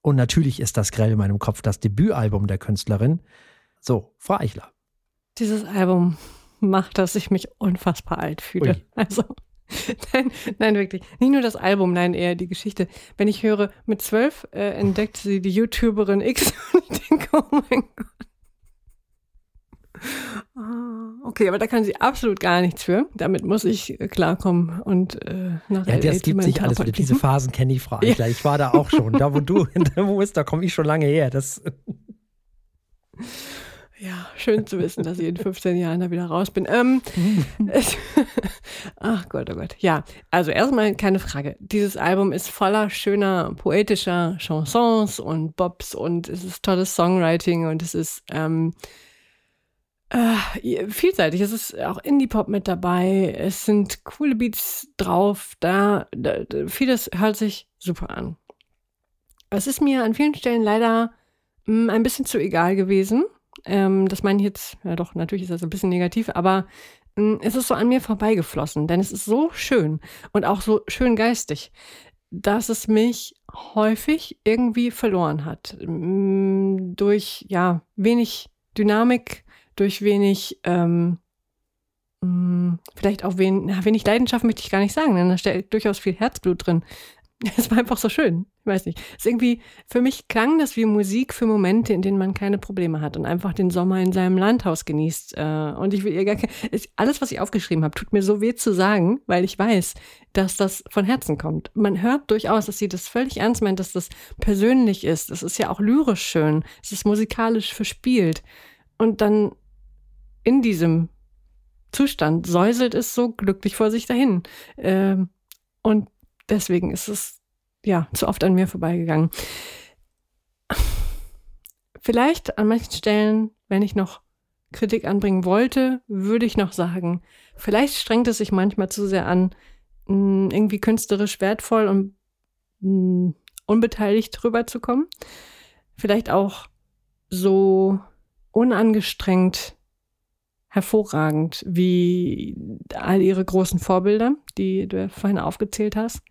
Und natürlich ist das grell in meinem Kopf das Debütalbum der Künstlerin. So, Frau Eichler. Dieses Album macht, dass ich mich unfassbar alt fühle. Ui. Also, nein, nein, wirklich. Nicht nur das Album, nein, eher die Geschichte. Wenn ich höre, mit zwölf äh, entdeckt sie die YouTuberin X und ich denke, oh mein Gott. Ah, okay, aber da kann sie absolut gar nichts für. Damit muss ich äh, klarkommen und äh, nach Ja, das gibt sich alles wieder. Diese Phasen kenne ich, Frau. Ja. Ich war da auch schon. Da, wo du, wo ist, da komme ich schon lange her. Das ja, schön zu wissen, dass ich in 15 Jahren da wieder raus bin. Ähm, ach Gott, oh Gott. Ja, also erstmal keine Frage. Dieses Album ist voller schöner, poetischer Chansons und Bobs und es ist tolles Songwriting und es ist ähm, äh, vielseitig. Es ist auch Indie-Pop mit dabei. Es sind coole Beats drauf. Da, da, vieles hört sich super an. Es ist mir an vielen Stellen leider mh, mm, ein bisschen zu egal gewesen ähm, das meine ich jetzt, ja doch, natürlich ist das ein bisschen negativ, aber mh, hm, es ist so an mir vorbeigeflossen, denn es ist so schön und auch so schön geistig, dass es mich häufig irgendwie verloren hat. Mh, hm, durch, ja, wenig Dynamik, durch wenig, ähm, mm, vielleicht auch wen, wenig Leidenschaft möchte ich gar nicht sagen, denn da steckt durchaus viel Herzblut drin. Es war einfach so schön. Ich weiß nicht. Es ist irgendwie, für mich klang das wie Musik für Momente, in denen man keine Probleme hat und einfach den Sommer in seinem Landhaus genießt. Äh, und ich will ihr gar kein, alles, was ich aufgeschrieben habe, tut mir so weh zu sagen, weil ich weiß, dass das von Herzen kommt. Man hört durchaus, dass sie das völlig ernst meint, dass das persönlich ist. Es ist ja auch lyrisch schön. Es ist musikalisch verspielt. Und dann in diesem Zustand säuselt es so glücklich vor sich dahin. Ähm, und deswegen ist es ja zu oft an mir vorbeigegangen. Vielleicht an manchen Stellen, wenn ich noch Kritik anbringen wollte, würde ich noch sagen, vielleicht strengt es sich manchmal zu sehr an, irgendwie künstlerisch wertvoll und unbeteiligt rüberzukommen. Vielleicht auch so unangestrengt hervorragend wie all ihre großen Vorbilder, die du vorhin aufgezählt hast.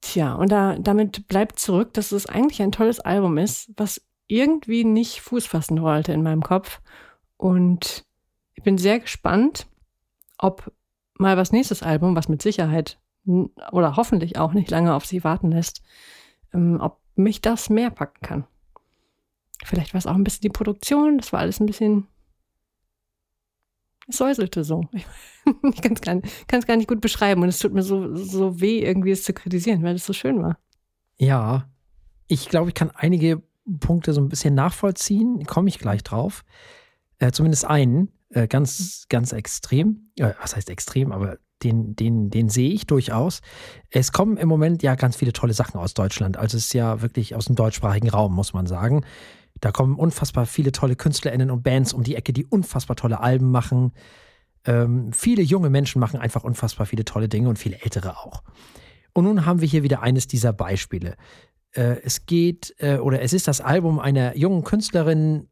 Tja, und da, damit bleibt zurück, dass es eigentlich ein tolles Album ist, was irgendwie nicht Fuß fassen wollte in meinem Kopf. Und ich bin sehr gespannt, ob mal was nächstes Album, was mit Sicherheit oder hoffentlich auch nicht lange auf sie warten lässt, ähm, ob mich das mehr packen kann. Vielleicht war es auch ein bisschen die Produktion, das war alles ein bisschen. Es säuselte so. Ich kann es gar, nicht, gar nicht gut beschreiben und es tut mir so, so weh, irgendwie es zu kritisieren, weil es so schön war. Ja, ich glaube, ich kann einige Punkte so ein bisschen nachvollziehen, komme ich gleich drauf. Äh, zumindest einen, äh, ganz, ganz extrem. Äh, was heißt extrem, aber den, den, den sehe ich durchaus. Es kommen im Moment ja ganz viele tolle Sachen aus Deutschland. Also es ist ja wirklich aus dem deutschsprachigen Raum, muss man sagen. Da kommen unfassbar viele tolle KünstlerInnen und Bands um die Ecke, die unfassbar tolle Alben machen. Ähm, viele junge Menschen machen einfach unfassbar viele tolle Dinge und viele ältere auch. Und nun haben wir hier wieder eines dieser Beispiele. Äh, es geht, äh, oder es ist das Album einer jungen Künstlerin,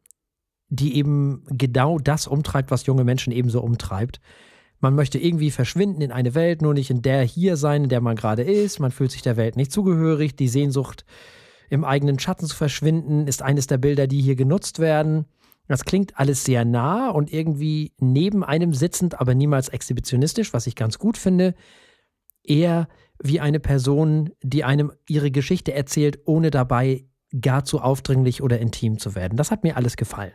die eben genau das umtreibt, was junge Menschen ebenso umtreibt. Man möchte irgendwie verschwinden in eine Welt, nur nicht in der hier sein, in der man gerade ist. Man fühlt sich der Welt nicht zugehörig. Die Sehnsucht im eigenen Schatten zu verschwinden, ist eines der Bilder, die hier genutzt werden. Das klingt alles sehr nah und irgendwie neben einem sitzend, aber niemals exhibitionistisch, was ich ganz gut finde. Eher wie eine Person, die einem ihre Geschichte erzählt, ohne dabei gar zu aufdringlich oder intim zu werden. Das hat mir alles gefallen.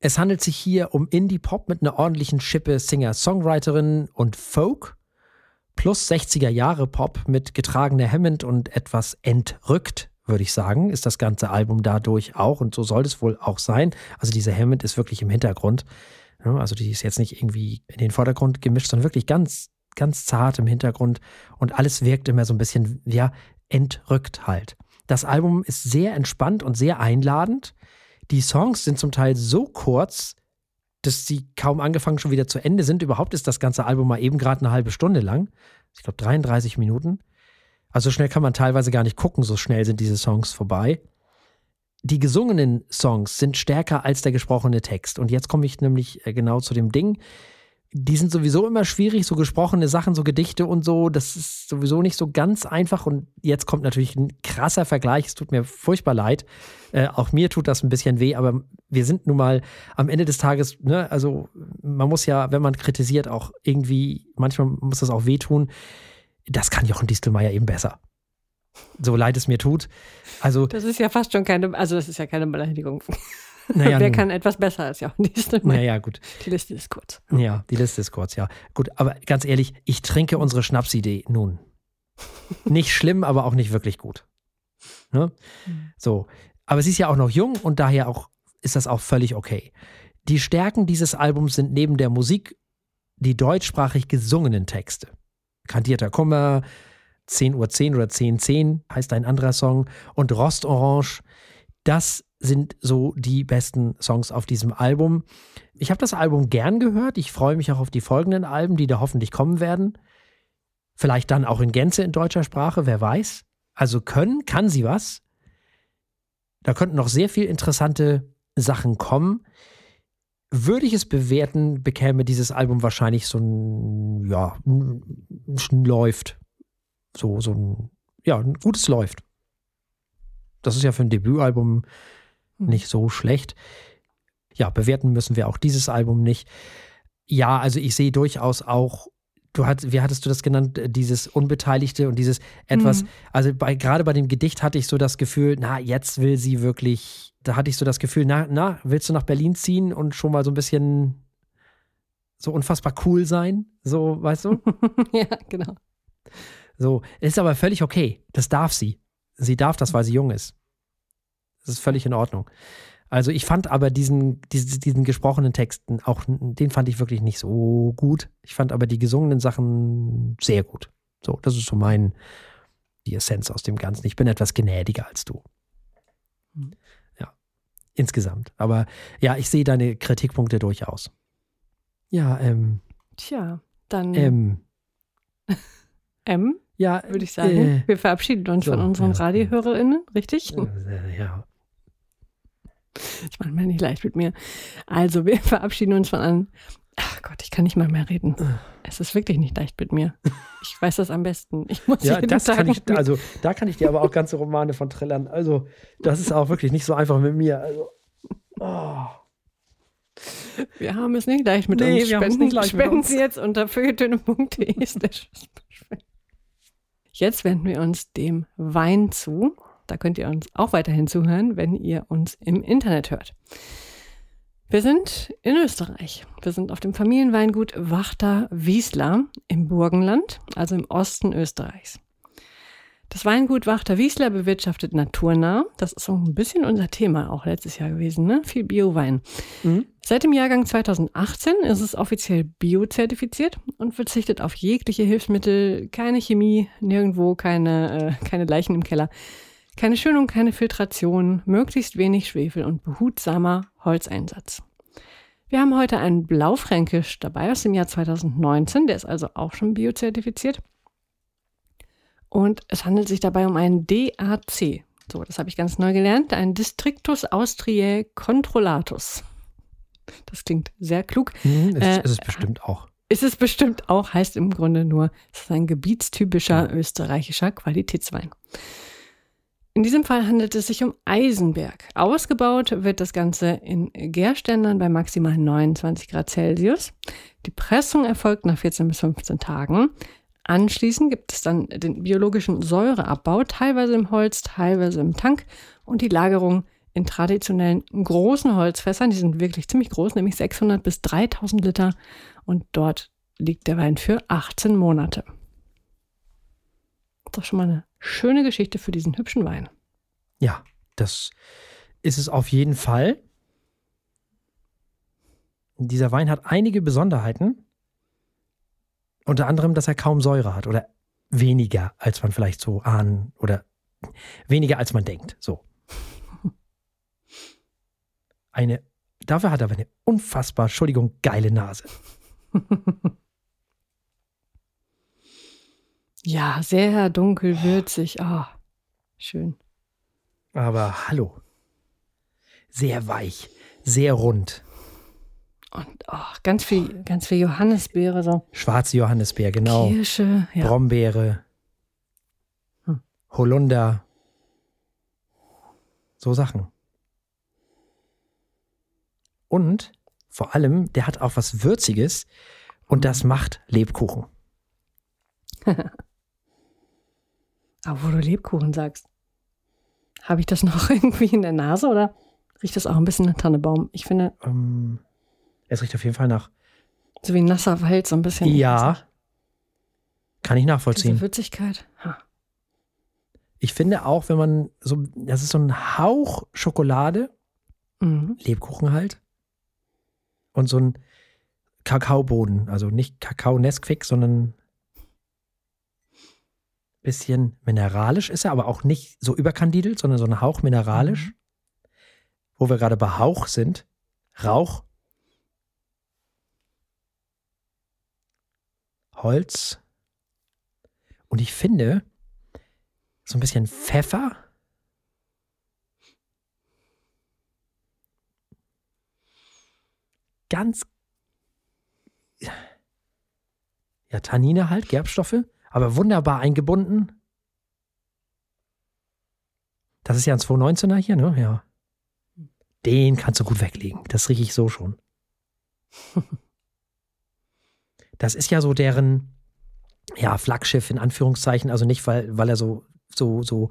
Es handelt sich hier um Indie-Pop mit einer ordentlichen Schippe Singer-Songwriterin und Folk plus 60er Jahre Pop mit getragener Hammond und etwas entrückt, würde ich sagen, ist das ganze Album dadurch auch und so soll es wohl auch sein. Also diese Hammond ist wirklich im Hintergrund. Also die ist jetzt nicht irgendwie in den Vordergrund gemischt, sondern wirklich ganz, ganz zart im Hintergrund und alles wirkt immer so ein bisschen, ja, entrückt halt. Das Album ist sehr entspannt und sehr einladend. Die Songs sind zum Teil so kurz, dass sie kaum angefangen schon wieder zu Ende sind. Überhaupt ist das ganze Album mal eben gerade eine halbe Stunde lang. Ich glaube 33 Minuten. Also schnell kann man teilweise gar nicht gucken, so schnell sind diese Songs vorbei. Die gesungenen Songs sind stärker als der gesprochene Text. Und jetzt komme ich nämlich äh, genau zu dem Ding die sind sowieso immer schwierig, so gesprochene Sachen, so Gedichte und so. Das ist sowieso nicht so ganz einfach. Und jetzt kommt natürlich ein krasser Vergleich. Es tut mir furchtbar leid. Äh, auch mir tut das ein bisschen weh, aber wir sind nun mal am Ende des Tages, ne, also man muss ja, wenn man kritisiert, auch irgendwie, manchmal muss das auch wehtun. Das kann Jochen Distelmeier eben besser. So leid es mir tut. Also. Das ist ja fast schon keine, also das ist ja keine Beleidigung. Naja, Wer kann etwas besser als Jochen Diestelmann? Naja, gut. Die Liste ist kurz. Ja, die Liste ist kurz, ja. Gut, aber ganz ehrlich, ich trinke unsere Schnapsidee nun. nicht schlimm, aber auch nicht wirklich gut. Ne? Mhm. So. Aber sie ist ja auch noch jung und daher auch ist das auch völlig okay. Die Stärken dieses Albums sind neben der Musik die deutschsprachig gesungenen Texte. Kandierter Kummer, 10 Uhr 10 oder 10 10 heißt ein anderer Song und Rostorange. Das sind so die besten Songs auf diesem Album. Ich habe das Album gern gehört. Ich freue mich auch auf die folgenden Alben, die da hoffentlich kommen werden. Vielleicht dann auch in Gänze in deutscher Sprache, wer weiß. Also können, kann sie was. Da könnten noch sehr viel interessante Sachen kommen. Würde ich es bewerten, bekäme dieses Album wahrscheinlich so ein, ja, ein läuft. So, so ein, ja, ein gutes läuft. Das ist ja für ein Debütalbum. Nicht so schlecht. Ja, bewerten müssen wir auch dieses Album nicht. Ja, also ich sehe durchaus auch, du hast, wie hattest du das genannt, dieses Unbeteiligte und dieses etwas, Mhm. also bei, gerade bei dem Gedicht hatte ich so das Gefühl, na, jetzt will sie wirklich, da hatte ich so das Gefühl, na, na, willst du nach Berlin ziehen und schon mal so ein bisschen so unfassbar cool sein? So, weißt du? ja, genau. So, ist aber völlig okay. Das darf sie. Sie darf das, weil sie jung ist. Das ist völlig in Ordnung. Also ich fand aber diesen, diesen, diesen gesprochenen Texten auch, den fand ich wirklich nicht so gut. Ich fand aber die gesungenen Sachen sehr gut. So, das ist so mein, die Essenz aus dem Ganzen. Ich bin etwas gnädiger als du. Mhm. Ja, insgesamt. Aber ja, ich sehe deine Kritikpunkte durchaus. Ja, ähm, Tja, dann ähm, M, ja, würde ich sagen. Äh, Wir verabschieden uns so, von unseren ja. RadiohörerInnen, richtig? ja. Ich mache mir nicht leicht mit mir. Also, wir verabschieden uns von an. Ach Gott, ich kann nicht mal mehr reden. Es ist wirklich nicht leicht mit mir. Ich weiß das am besten. Ich muss Ja, jeden das Tag kann ich, also da kann ich dir aber auch ganze Romane von trällern. Also, das ist auch wirklich nicht so einfach mit mir. Also, oh. Wir haben es nicht leicht mit Nee, uns. wir Spenden, nicht leicht spenden. Sie jetzt unter feuilletöne.de. Jetzt wenden wir uns dem Wein zu. Da könnt ihr uns auch weiterhin zuhören, wenn ihr uns im Internet hört. Wir sind in Österreich. Wir sind auf dem Familienweingut Wachter Wiesler im Burgenland, also im Osten Österreichs. Das Weingut Wachter Wiesler bewirtschaftet naturnah. Das ist so ein bisschen unser Thema auch letztes Jahr gewesen, ne? Viel Bio-Wein. Mhm. Seit dem Jahrgang 2018 ist es offiziell biozertifiziert und verzichtet auf jegliche Hilfsmittel, keine Chemie, nirgendwo keine, äh, keine Leichen im Keller, keine Schönung, keine Filtration, möglichst wenig Schwefel und behutsamer Holzeinsatz. Wir haben heute einen Blaufränkisch dabei aus dem Jahr 2019, der ist also auch schon biozertifiziert. Und es handelt sich dabei um einen DAC. So, das habe ich ganz neu gelernt, ein Districtus Austriae Controllatus. Das klingt sehr klug. Hm, ist, Äh, ist es bestimmt auch. Ist es bestimmt auch, heißt im Grunde nur, es ist ein gebietstypischer österreichischer Qualitätswein. In diesem Fall handelt es sich um Eisenberg. Ausgebaut wird das Ganze in Gärständern bei maximal 29 Grad Celsius. Die Pressung erfolgt nach 14 bis 15 Tagen. Anschließend gibt es dann den biologischen Säureabbau, teilweise im Holz, teilweise im Tank und die Lagerung in traditionellen großen Holzfässern. Die sind wirklich ziemlich groß, nämlich 600 bis 3000 Liter. Und dort liegt der Wein für 18 Monate. Doch schon mal eine schöne Geschichte für diesen hübschen Wein. Ja, das ist es auf jeden Fall. Dieser Wein hat einige Besonderheiten. Unter anderem, dass er kaum Säure hat oder weniger, als man vielleicht so ahnen oder weniger, als man denkt. So. Eine, dafür hat er aber eine unfassbar, Entschuldigung, geile Nase. Ja, sehr dunkel, würzig. Ah, schön. Aber hallo. Sehr weich, sehr rund. Und oh, ganz viel, ganz viel Johannisbeere, so Schwarze Johannisbeer, genau. Kirsche. Ja. Brombeere, Hm. Holunder, so Sachen. Und vor allem, der hat auch was Würziges und das macht Lebkuchen. Aber wo du Lebkuchen sagst, habe ich das noch irgendwie in der Nase oder riecht das auch ein bisschen nach Tannebaum? Ich finde, Ähm, es riecht auf jeden Fall nach. so wie nasser Wald, so ein bisschen. Ja, kann ich Diese nachvollziehen. Würzigkeit. Ha. Ich finde auch, wenn man so, das ist so ein Hauch Schokolade, Mhm. Lebkuchen halt, und so ein Kakaoboden, also nicht Kakao Nesquik, sondern bisschen mineralisch ist er, aber auch nicht so überkandidelt, sondern so ein Hauch mineralisch. Wo wir gerade bei Hauch sind, Rauch, Holz und ich finde so ein bisschen Pfeffer. Ganz ja, Tannine halt, Gerbstoffe, aber wunderbar eingebunden. Das ist ja ein 219er hier, ne? Ja. den kannst du gut weglegen. Das rieche ich so schon. Das ist ja so deren, ja, Flaggschiff in Anführungszeichen. Also nicht, weil, weil er so, so, so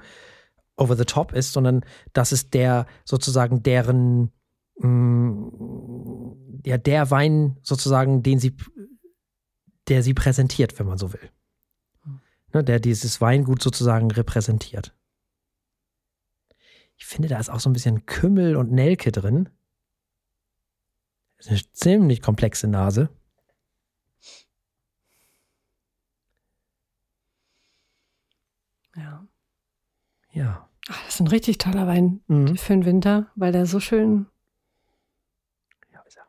over the top ist, sondern das ist der sozusagen deren, mh, mm, ja, der Wein sozusagen, den sie, der sie präsentiert, wenn man so will. Ne, der dieses Weingut sozusagen repräsentiert. Ich finde, da ist auch so ein bisschen Kümmel und Nelke drin. Das ist eine ziemlich komplexe Nase. Ja. Ja. Ach, das ist ein richtig toller Wein Mhm. für den Winter, weil der so schön ja ist er.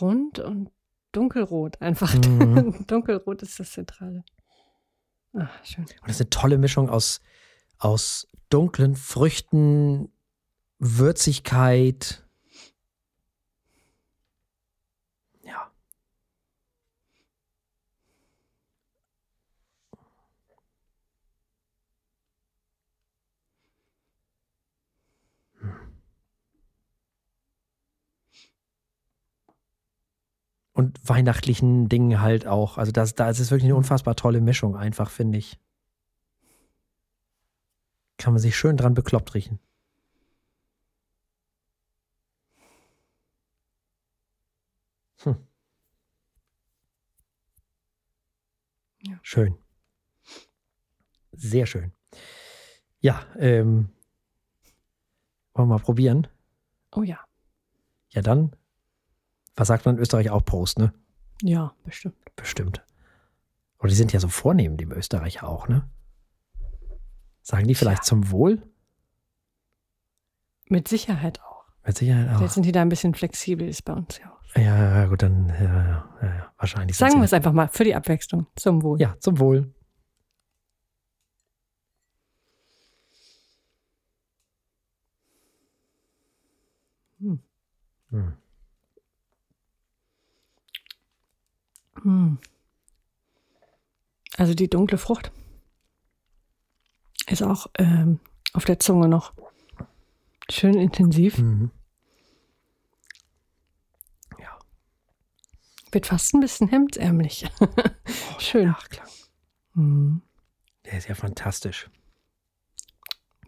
rund und dunkelrot einfach. Mhm. dunkelrot ist das Zentrale. Ach, schön. Und das ist eine tolle Mischung aus, aus dunklen Früchten, Würzigkeit. Und weihnachtlichen Dingen halt auch. Also das, da ist es wirklich eine unfassbar tolle Mischung, einfach, finde ich. Kann man sich schön dran bekloppt riechen. Hm. Ja. Schön. Sehr schön. Ja, ähm, wollen wir mal probieren? Oh ja. Ja, dann. Was sagt man in Österreich auch Prost, ne? Ja, bestimmt. Bestimmt. Oder die sind ja so vornehm, die Österreicher auch, ne? Sagen die vielleicht zum Wohl? Mit Sicherheit auch. Mit Sicherheit Jetzt auch. sind die da ein bisschen flexibel, ist bei uns ja auch. Ja, ja, gut, dann, ja, ja, ja, ja wahrscheinlich. Sagen wir es einfach mal für die Abwechslung. Zum Wohl. Ja, zum Wohl. Hm. Hm. Also die dunkle Frucht ist auch ähm, auf der Zunge noch schön intensiv. Mhm. Ja. Wird fast ein bisschen hemdsärmlich. schön. Nachklang. Hm. Der ist ja fantastisch.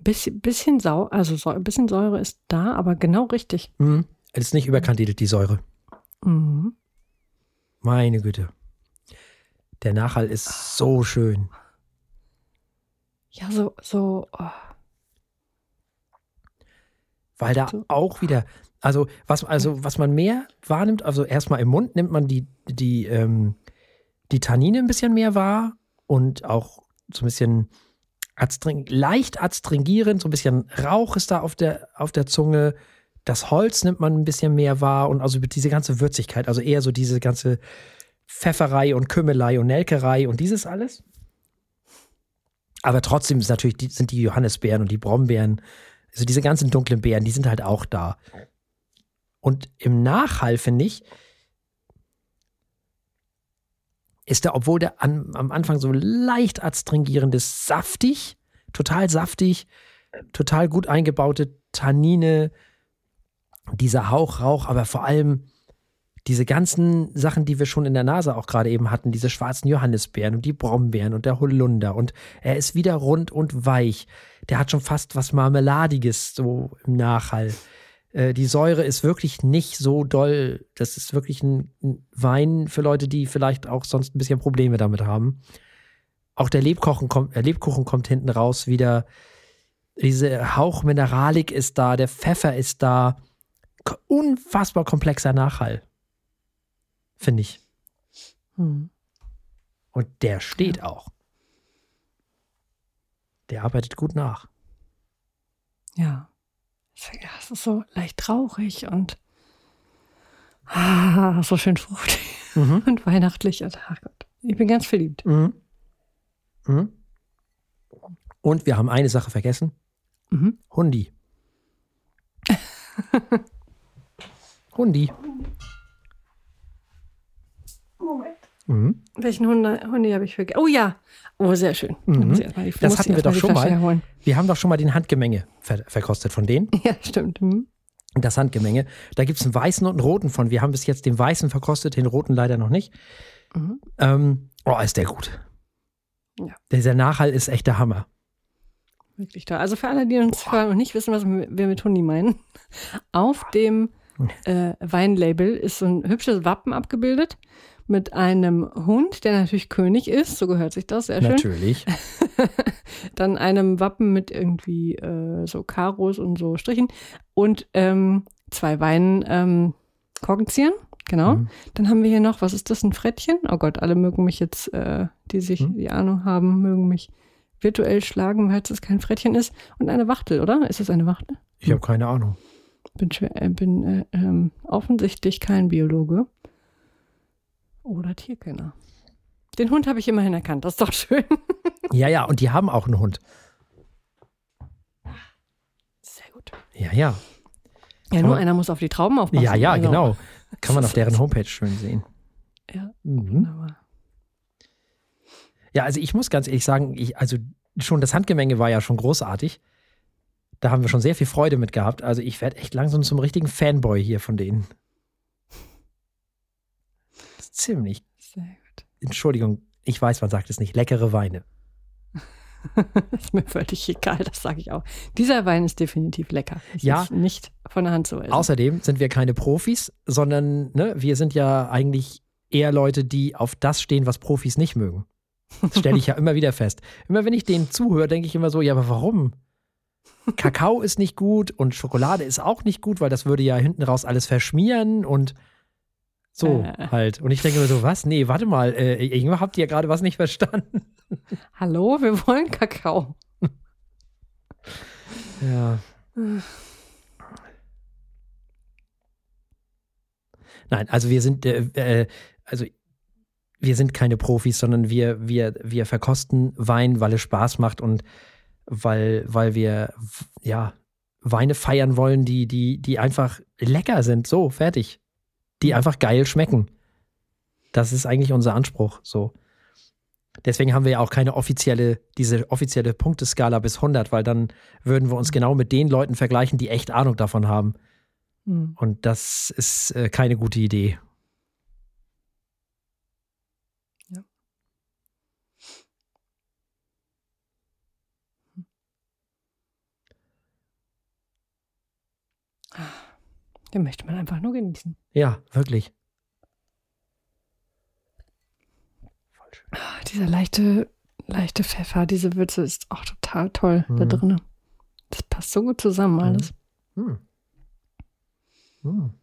Bisschen, bisschen sau, also Säure, bisschen Säure ist da, aber genau richtig. Mhm. Es ist nicht überkandidelt, die Säure. Mhm. Meine Güte. Der Nachhall ist so schön. Ja, so, so, oh. Weil da So. auch wieder, also was, also was man mehr wahrnimmt, also erstmal im Mund nimmt man die, die, ähm, die Tannine ein bisschen mehr wahr und auch so ein bisschen leicht adstringierend, so ein bisschen Rauch ist da auf der, auf der Zunge. Das Holz nimmt man ein bisschen mehr wahr und also diese ganze Würzigkeit, also eher so diese ganze Pfefferei und Kümmelei und Nelkerei und dieses alles. Aber trotzdem ist natürlich, die, sind die Johannisbeeren und die Brombeeren, also diese ganzen dunklen Beeren, die sind halt auch da. Und im Nachhall, finde ich, ist der, obwohl der an, am Anfang so leicht adstringierend ist, saftig, total saftig, total gut eingebaute Tannine, dieser Hauch Rauch, aber vor allem diese ganzen Sachen, die wir schon in der Nase auch gerade eben hatten, diese schwarzen Johannisbeeren und die Brombeeren und der Holunder und er ist wieder rund und weich. Der hat schon fast was Marmeladiges so im Nachhall. Äh, die Säure ist wirklich nicht so doll. Das ist wirklich ein, ein Wein für Leute, die vielleicht auch sonst ein bisschen Probleme damit haben. Auch der Lebkuchen kommt, äh, Lebkuchen kommt hinten raus wieder. Diese Hauch Mineralik ist da, der Pfeffer ist da. Unfassbar komplexer Nachhall. Finde ich. Hm. Und der steht auch. Der arbeitet gut nach. Ja. Ja, es ist so leicht rauchig und ah, so schön fruchtig Mhm. und weihnachtlich. Und, ach Gott, ich bin ganz verliebt. Mhm. Mhm. Und wir haben eine Sache vergessen. Mhm. Hundi. Hundi. Moment. Mhm. Welchen Hunde, Hunde habe ich vergessen? Oh ja. Oh, sehr schön. Mhm. mal Das hatten wir doch schon mal. herholen. Wir haben doch schon mal den Handgemenge ver verkostet von denen. Ja, stimmt. Mhm. Das Handgemenge. Da gibt es einen weißen und einen roten von. Wir haben bis jetzt den weißen verkostet, den roten leider noch nicht. Mhm. Ähm, oh, ist der gut. Ja. Dieser Nachhall ist echt der Hammer. Wirklich toll. Also für alle, die uns und nicht wissen, was wir mit Hundi meinen, auf dem äh, Weinlabel ist so ein hübsches Wappen abgebildet mit einem Hund, der natürlich König ist, so gehört sich das, sehr schön. Natürlich. Dann einem Wappen mit irgendwie äh, so Karos und so Strichen und ähm, zwei Weinen ähm, genau. Mhm. Dann haben wir hier noch, was ist das, ein Frettchen? Oh Gott, alle mögen mich jetzt, äh, die sich Mhm. die Ahnung haben, mögen mich virtuell schlagen, weil es kein Frettchen ist. Und eine Wachtel, oder? Ist es eine Wachtel? Ich habe keine Ahnung. Bin, schwer, äh, bin äh, ähm, offensichtlich kein Biologe oder Tierkenner. Den Hund habe ich immerhin erkannt, das ist doch schön. Ja, ja, und die haben auch einen Hund. Sehr gut. Ja, ja. Ja, nur einer muss auf die Trauben aufpassen. Ja, ja, also, genau. Kann man auf deren Homepage schön sehen. Ja, Mhm. Ja, also ich muss ganz ehrlich sagen, ich, also schon das Handgemenge war ja schon großartig. Da haben wir schon sehr viel Freude mit gehabt. Also ich werde echt langsam zum richtigen Fanboy hier von denen. Das ist ziemlich, sehr gut. Entschuldigung, ich weiß, man sagt es nicht, leckere Weine. ist mir völlig egal, das sage ich auch. Dieser Wein ist definitiv lecker. Es Ja. Nicht von der Hand zu essen. Außerdem sind wir keine Profis, sondern ne, wir sind ja eigentlich eher Leute, die auf das stehen, was Profis nicht mögen. Das stelle ich ja immer wieder fest. Immer wenn ich denen zuhöre, denke ich immer so, ja, aber warum? Kakao ist nicht gut und Schokolade ist auch nicht gut, weil das würde ja hinten raus alles verschmieren und so Äh. halt. Und ich denke mir so, was? Nee, warte mal, äh, irgendwann habt ihr gerade was nicht verstanden. Hallo, wir wollen Kakao. Ja. Nein, also wir sind, äh, äh, also wir sind keine Profis, sondern wir, wir, wir verkosten Wein, weil es Spaß macht und weil, weil wir ja Weine feiern wollen, die, die, die einfach lecker sind. So, fertig. Die einfach geil schmecken. Das ist eigentlich unser Anspruch. So. Deswegen haben wir ja auch keine offizielle, diese offizielle Punkteskala bis 100, weil dann würden wir uns genau mit den Leuten vergleichen, die echt Ahnung davon haben. Hm. Und das ist äh, keine gute Idee. Den möchte man einfach nur genießen. Ja, wirklich. Schön. Ah, Dieser leichte, leichte Pfeffer, diese Würze ist auch total toll da Mhm. drin. Das passt so gut zusammen alles. Hm. Hm.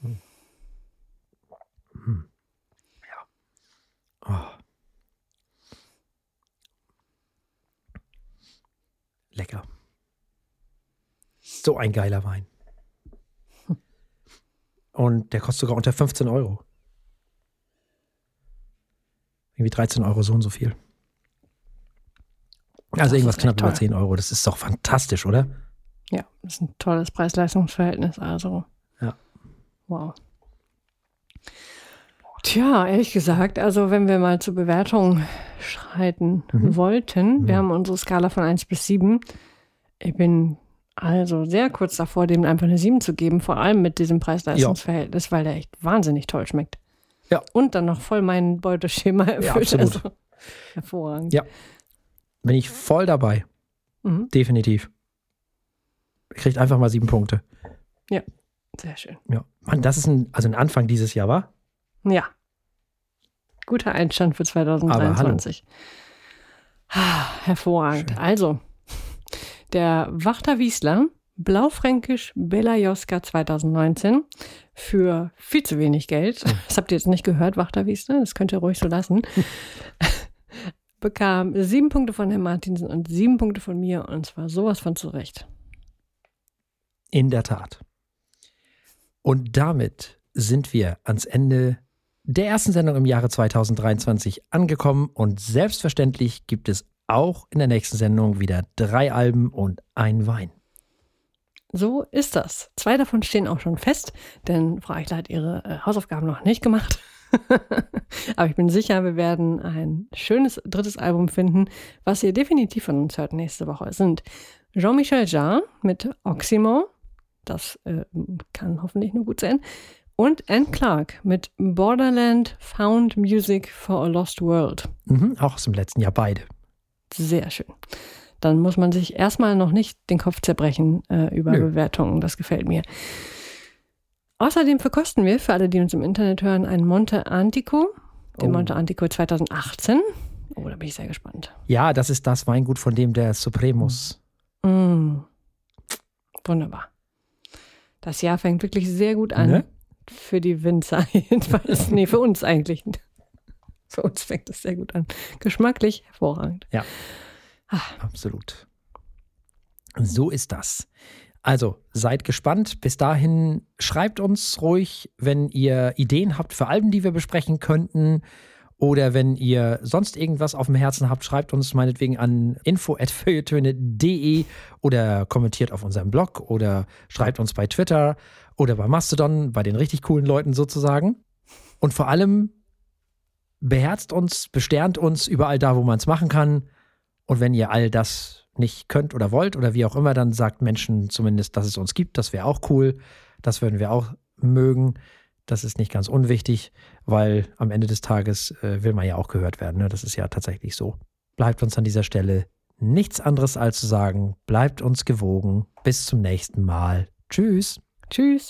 Hm. Hm. Ja. Oh. Lecker. So ein geiler Wein. Und der kostet sogar unter 15 Euro. Irgendwie 13 Euro so und so viel. Also Das irgendwas knapp über toll. 10 Euro. Das ist doch fantastisch, oder? Ja, das ist ein tolles Preis-Leistungs-Verhältnis. Also. Ja. Wow. Tja, ehrlich gesagt, also wenn wir mal zur Bewertung schreiten Mhm. wollten, wir Mhm. haben unsere Skala von 1 bis 7. Ich bin also sehr kurz davor, dem einfach eine 7 zu geben, vor allem mit diesem Preis-Leistungs-Verhältnis, weil der echt wahnsinnig toll schmeckt. Ja. Und dann noch voll mein Beuteschema erfüllt. absolut. also, hervorragend. Ja. Bin ich voll dabei. Mhm. Definitiv. Kriegt einfach mal sieben Punkte. Sehr schön. Ja. Mann, das ist ein, also ein Anfang dieses Jahr, war? Ja. Guter Einstand für 2023. Ah, hervorragend. Schön. Also, der Wachter Wiesler, Blaufränkisch Bella Joska 2019 für viel zu wenig Geld. Das habt ihr jetzt nicht gehört, Wachter Wiesler, das könnt ihr ruhig so lassen. Bekam sieben Punkte von Herrn Martinsen und sieben Punkte von mir und zwar sowas von zurecht. In der Tat. Und damit sind wir ans Ende der ersten Sendung im Jahre 2023 angekommen und selbstverständlich gibt es auch in der nächsten Sendung wieder drei Alben und ein Wein. So ist das. Zwei davon stehen auch schon fest, denn Frau Eichler hat ihre äh, Hausaufgaben noch nicht gemacht. Aber ich bin sicher, wir werden ein schönes drittes Album finden, was ihr definitiv von uns hört nächste Woche. Es sind Jean-Michel Jarre mit Oxymore. Das äh, kann hoffentlich nur gut sein. Und Anne Clark mit Borderland Found Music for a Lost World. Mhm, auch aus dem letzten Jahr beide. Sehr schön. Dann muss man sich erstmal noch nicht den Kopf zerbrechen äh, über Nö. Bewertungen. Das gefällt mir. Außerdem verkosten wir für alle, die uns im Internet hören, ein Monte Antico, den oh. Monte Antico 2018. Oh, da bin ich sehr gespannt. Ja, das ist das Weingut, von dem der Supremus. Mm. Wunderbar. Das Jahr fängt wirklich sehr gut an. Ne? Für die Winzer jedenfalls. nee, für uns eigentlich. Für uns fängt es sehr gut an. Geschmacklich hervorragend. Ja. Ach. Absolut. So ist das. Also seid gespannt. Bis dahin schreibt uns ruhig, wenn ihr Ideen habt für Alben, die wir besprechen könnten. Oder wenn ihr sonst irgendwas auf dem Herzen habt, schreibt uns meinetwegen an info.feuilletöne.de oder kommentiert auf unserem Blog oder schreibt uns bei Twitter oder bei Mastodon, bei den richtig coolen Leuten sozusagen. Und vor allem beherzt uns, besternt uns überall da, wo man es machen kann. Und wenn ihr all das nicht könnt oder wollt oder wie auch immer, dann sagt Menschen zumindest, dass es uns gibt. Das wäre auch cool. Das würden wir auch mögen. Das ist nicht ganz unwichtig, weil am Ende des Tages äh, will man ja auch gehört werden. Ne? Das ist ja tatsächlich so. Bleibt uns an dieser Stelle nichts anderes als zu sagen, bleibt uns gewogen. Bis zum nächsten Mal. Tschüss. Tschüss.